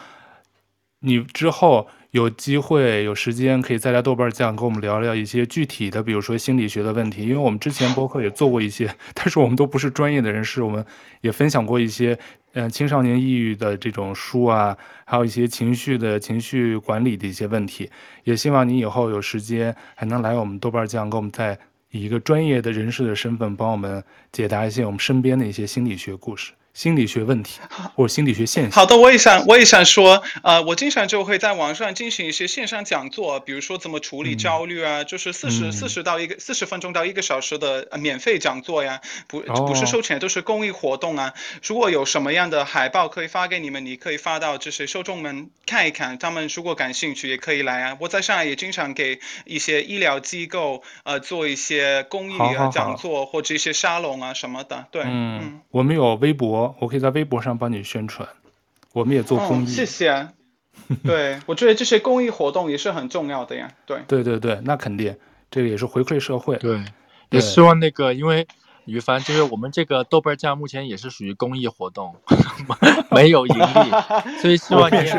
B: 你之后。有机会有时间可以再来豆瓣酱跟我们聊聊一些具体的，比如说心理学的问题，因为我们之前播客也做过一些，但是我们都不是专业的人士，我们也分享过一些，嗯、呃，青少年抑郁的这种书啊，还有一些情绪的情绪管理的一些问题，也希望你以后有时间还能来我们豆瓣酱，跟我们再以一个专业的人士的身份帮我们解答一些我们身边的一些心理学故事。心理学问题或者心理学现象。
A: 好的，我也想，我也想说，呃，我经常就会在网上进行一些线上讲座，比如说怎么处理焦虑啊，嗯、就是四十四十到一个四十分钟到一个小时的免费讲座呀，不不是收钱，都是公益活动啊。如果有什么样的海报可以发给你们，你可以发到这些受众们看一看，他们如果感兴趣也可以来啊。我在上海也经常给一些医疗机构呃做一些公益讲座或者一些沙龙啊什么的。对，
B: 嗯，嗯我们有微博。我可以在微博上帮你宣传，我们也做公益。
A: 哦、谢谢。对，我觉得这些公益活动也是很重要的呀。对，
B: 对对对，那肯定，这个也是回馈社会。
C: 对，也希望那个，因为于凡，就是我们这个豆瓣酱目前也是属于公益活动，没有盈利，所以希望你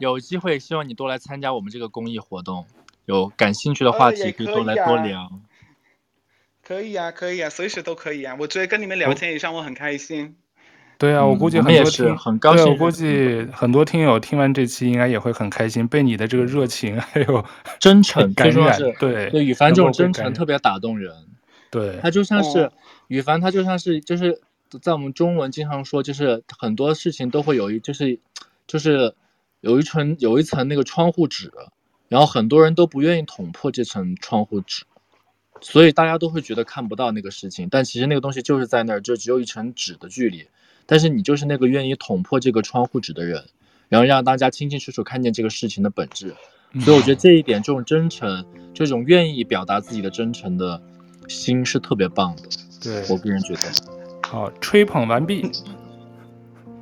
C: 有机会，希望你多来参加我们这个公益活动。有感兴趣的话题，可以多来多聊。
A: 可以啊，可以啊，随时都可以啊。我觉得跟你们聊天也让我很开心。
B: 对啊，我估计很多听，很高兴。我估计很多听友听完这期应该也会很开心，被你的这个热情 还有
C: 真诚
B: 感染。
C: 对，对，羽凡这种真诚特别打动人。
B: 对，
C: 他就像是羽凡，他就像是就是在我们中文经常说，就是很多事情都会有一就是就是有一层有一层那个窗户纸，然后很多人都不愿意捅破这层窗户纸，所以大家都会觉得看不到那个事情，但其实那个东西就是在那儿，就只有一层纸的距离。但是你就是那个愿意捅破这个窗户纸的人，然后让大家清清楚楚看见这个事情的本质。所以我觉得这一点，这种真诚，这种愿意表达自己的真诚的心是特别棒的。
B: 对，
C: 我个人觉得。
B: 好，吹捧完毕。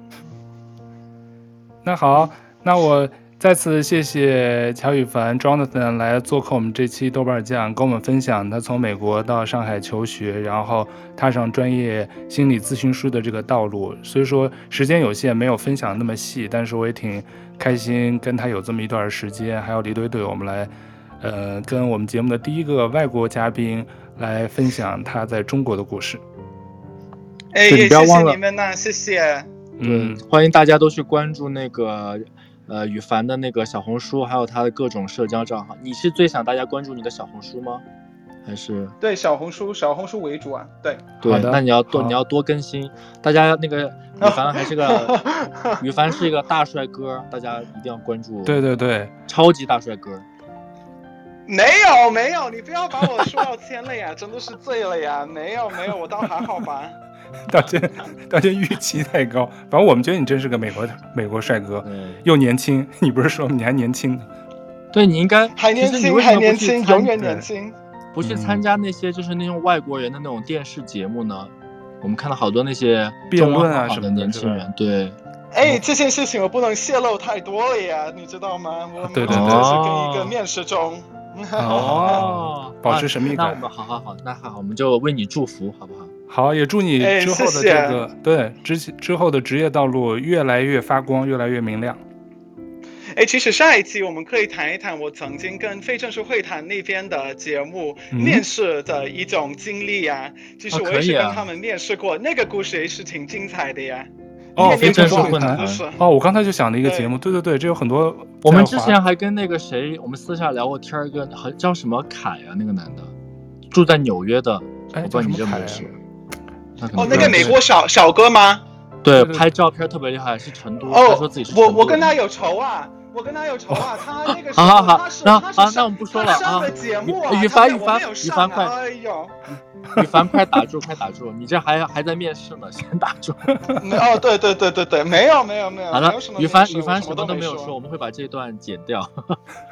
B: 那好，那我。再次谢谢乔宇凡 Jonathan 来做客我们这期豆瓣酱，跟我们分享他从美国到上海求学，然后踏上专业心理咨询师的这个道路。虽说时间有限，没有分享那么细，但是我也挺开心跟他有这么一段时间。还有李队队，我们来，呃，跟我们节目的第一个外国嘉宾来分享他在中国的故事。
A: 哎，
C: 不要忘了
A: 谢谢你们呐、啊，谢谢。
B: 嗯，
C: 欢迎大家都去关注那个呃羽凡的那个小红书，还有他的各种社交账号。你是最想大家关注你的小红书吗？还是
A: 对小红书，小红书为主啊。对，
C: 对，那你要多你要多更新。大家那个 羽凡还是个羽凡是一个大帅哥，大家一定要关注。
B: 对对对，
C: 超级大帅哥。
A: 没有没有，你不要把我说到天了呀，真的是醉了呀。没有没有，我倒还好吧。
B: 大家大家预期太高，反正我们觉得你真是个美国美国帅哥，又年轻。你不是说你还年轻呢？
C: 对你应该
A: 还年
C: 轻，
A: 还年
C: 轻，
A: 永远年轻。
C: 不去
B: 嗯
C: 参加那些就是那种外国人的那种电视节目呢？我们看到好多那些辩
B: 论啊什么的
C: 年轻人，对，
A: 哎，这件事情我不能泄露太多了呀，你知道吗？我
B: 对对
A: 们
C: 对
A: 是跟一个面试中。
B: 哦保持神秘感
C: 啊那我们好好好，那好，我们就为你祝福，好不好？
B: 好，也祝你
A: 哎
B: 之后的
A: 谢谢
B: 这个对之之后的职业道路越来越发光，越来越明亮。
A: 哎，其实下一期我们可以谈一谈我曾经跟非正式会谈那边的节目、
B: 嗯
A: 面试的一种经历呀。其实我也是跟他们面试过，那个故事也是挺精彩的呀。
B: 哦
C: 非正式
A: 会谈
B: 哦，我刚才就想了一
A: 个
B: 节目，对对对，这有很多。
C: 我们之前还跟那个谁，我们私下聊过天儿，一个好叫什么凯啊，那个男的，住在纽约的，
B: 哎
C: 我不知道你
B: 叫什么凯啊
C: 认不认识？他可能
A: 哦，那
C: 个
A: 美国小小哥
B: 吗？对
C: 拍照片特别厉害，是成都，他说
A: 哦
C: 自己是，成都
A: 我我跟他有仇啊，我跟他有仇啊，他 那个时
C: 好好那那我们不说了啊
A: 他上的节目啊，
C: 羽
A: 他没有我
C: 凡羽凡羽
A: 没有上啊
C: 凡快
A: 哎呦，
C: 雨 凡，快打住，快打住！你这还还在面试呢，先打住。
A: 哦，对对对对对，没有没有没有，
C: 好了
A: 没有什，么
C: 羽凡
A: 面试
C: 羽凡什么
A: 我都没
C: 都没有说，我们会把这段剪掉。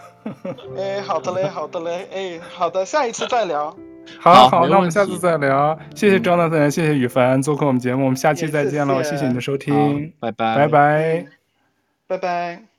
A: 哎，好的嘞，好的嘞，哎，好的，下一次再聊。
B: 好好，那我们下次再聊。谢谢 Jonathan，谢谢雨凡做客我们节目，我们下期再
A: 见喽，
B: 谢谢你的收
C: 好
B: 听，，
C: 拜拜，
B: 拜拜。
A: 拜拜。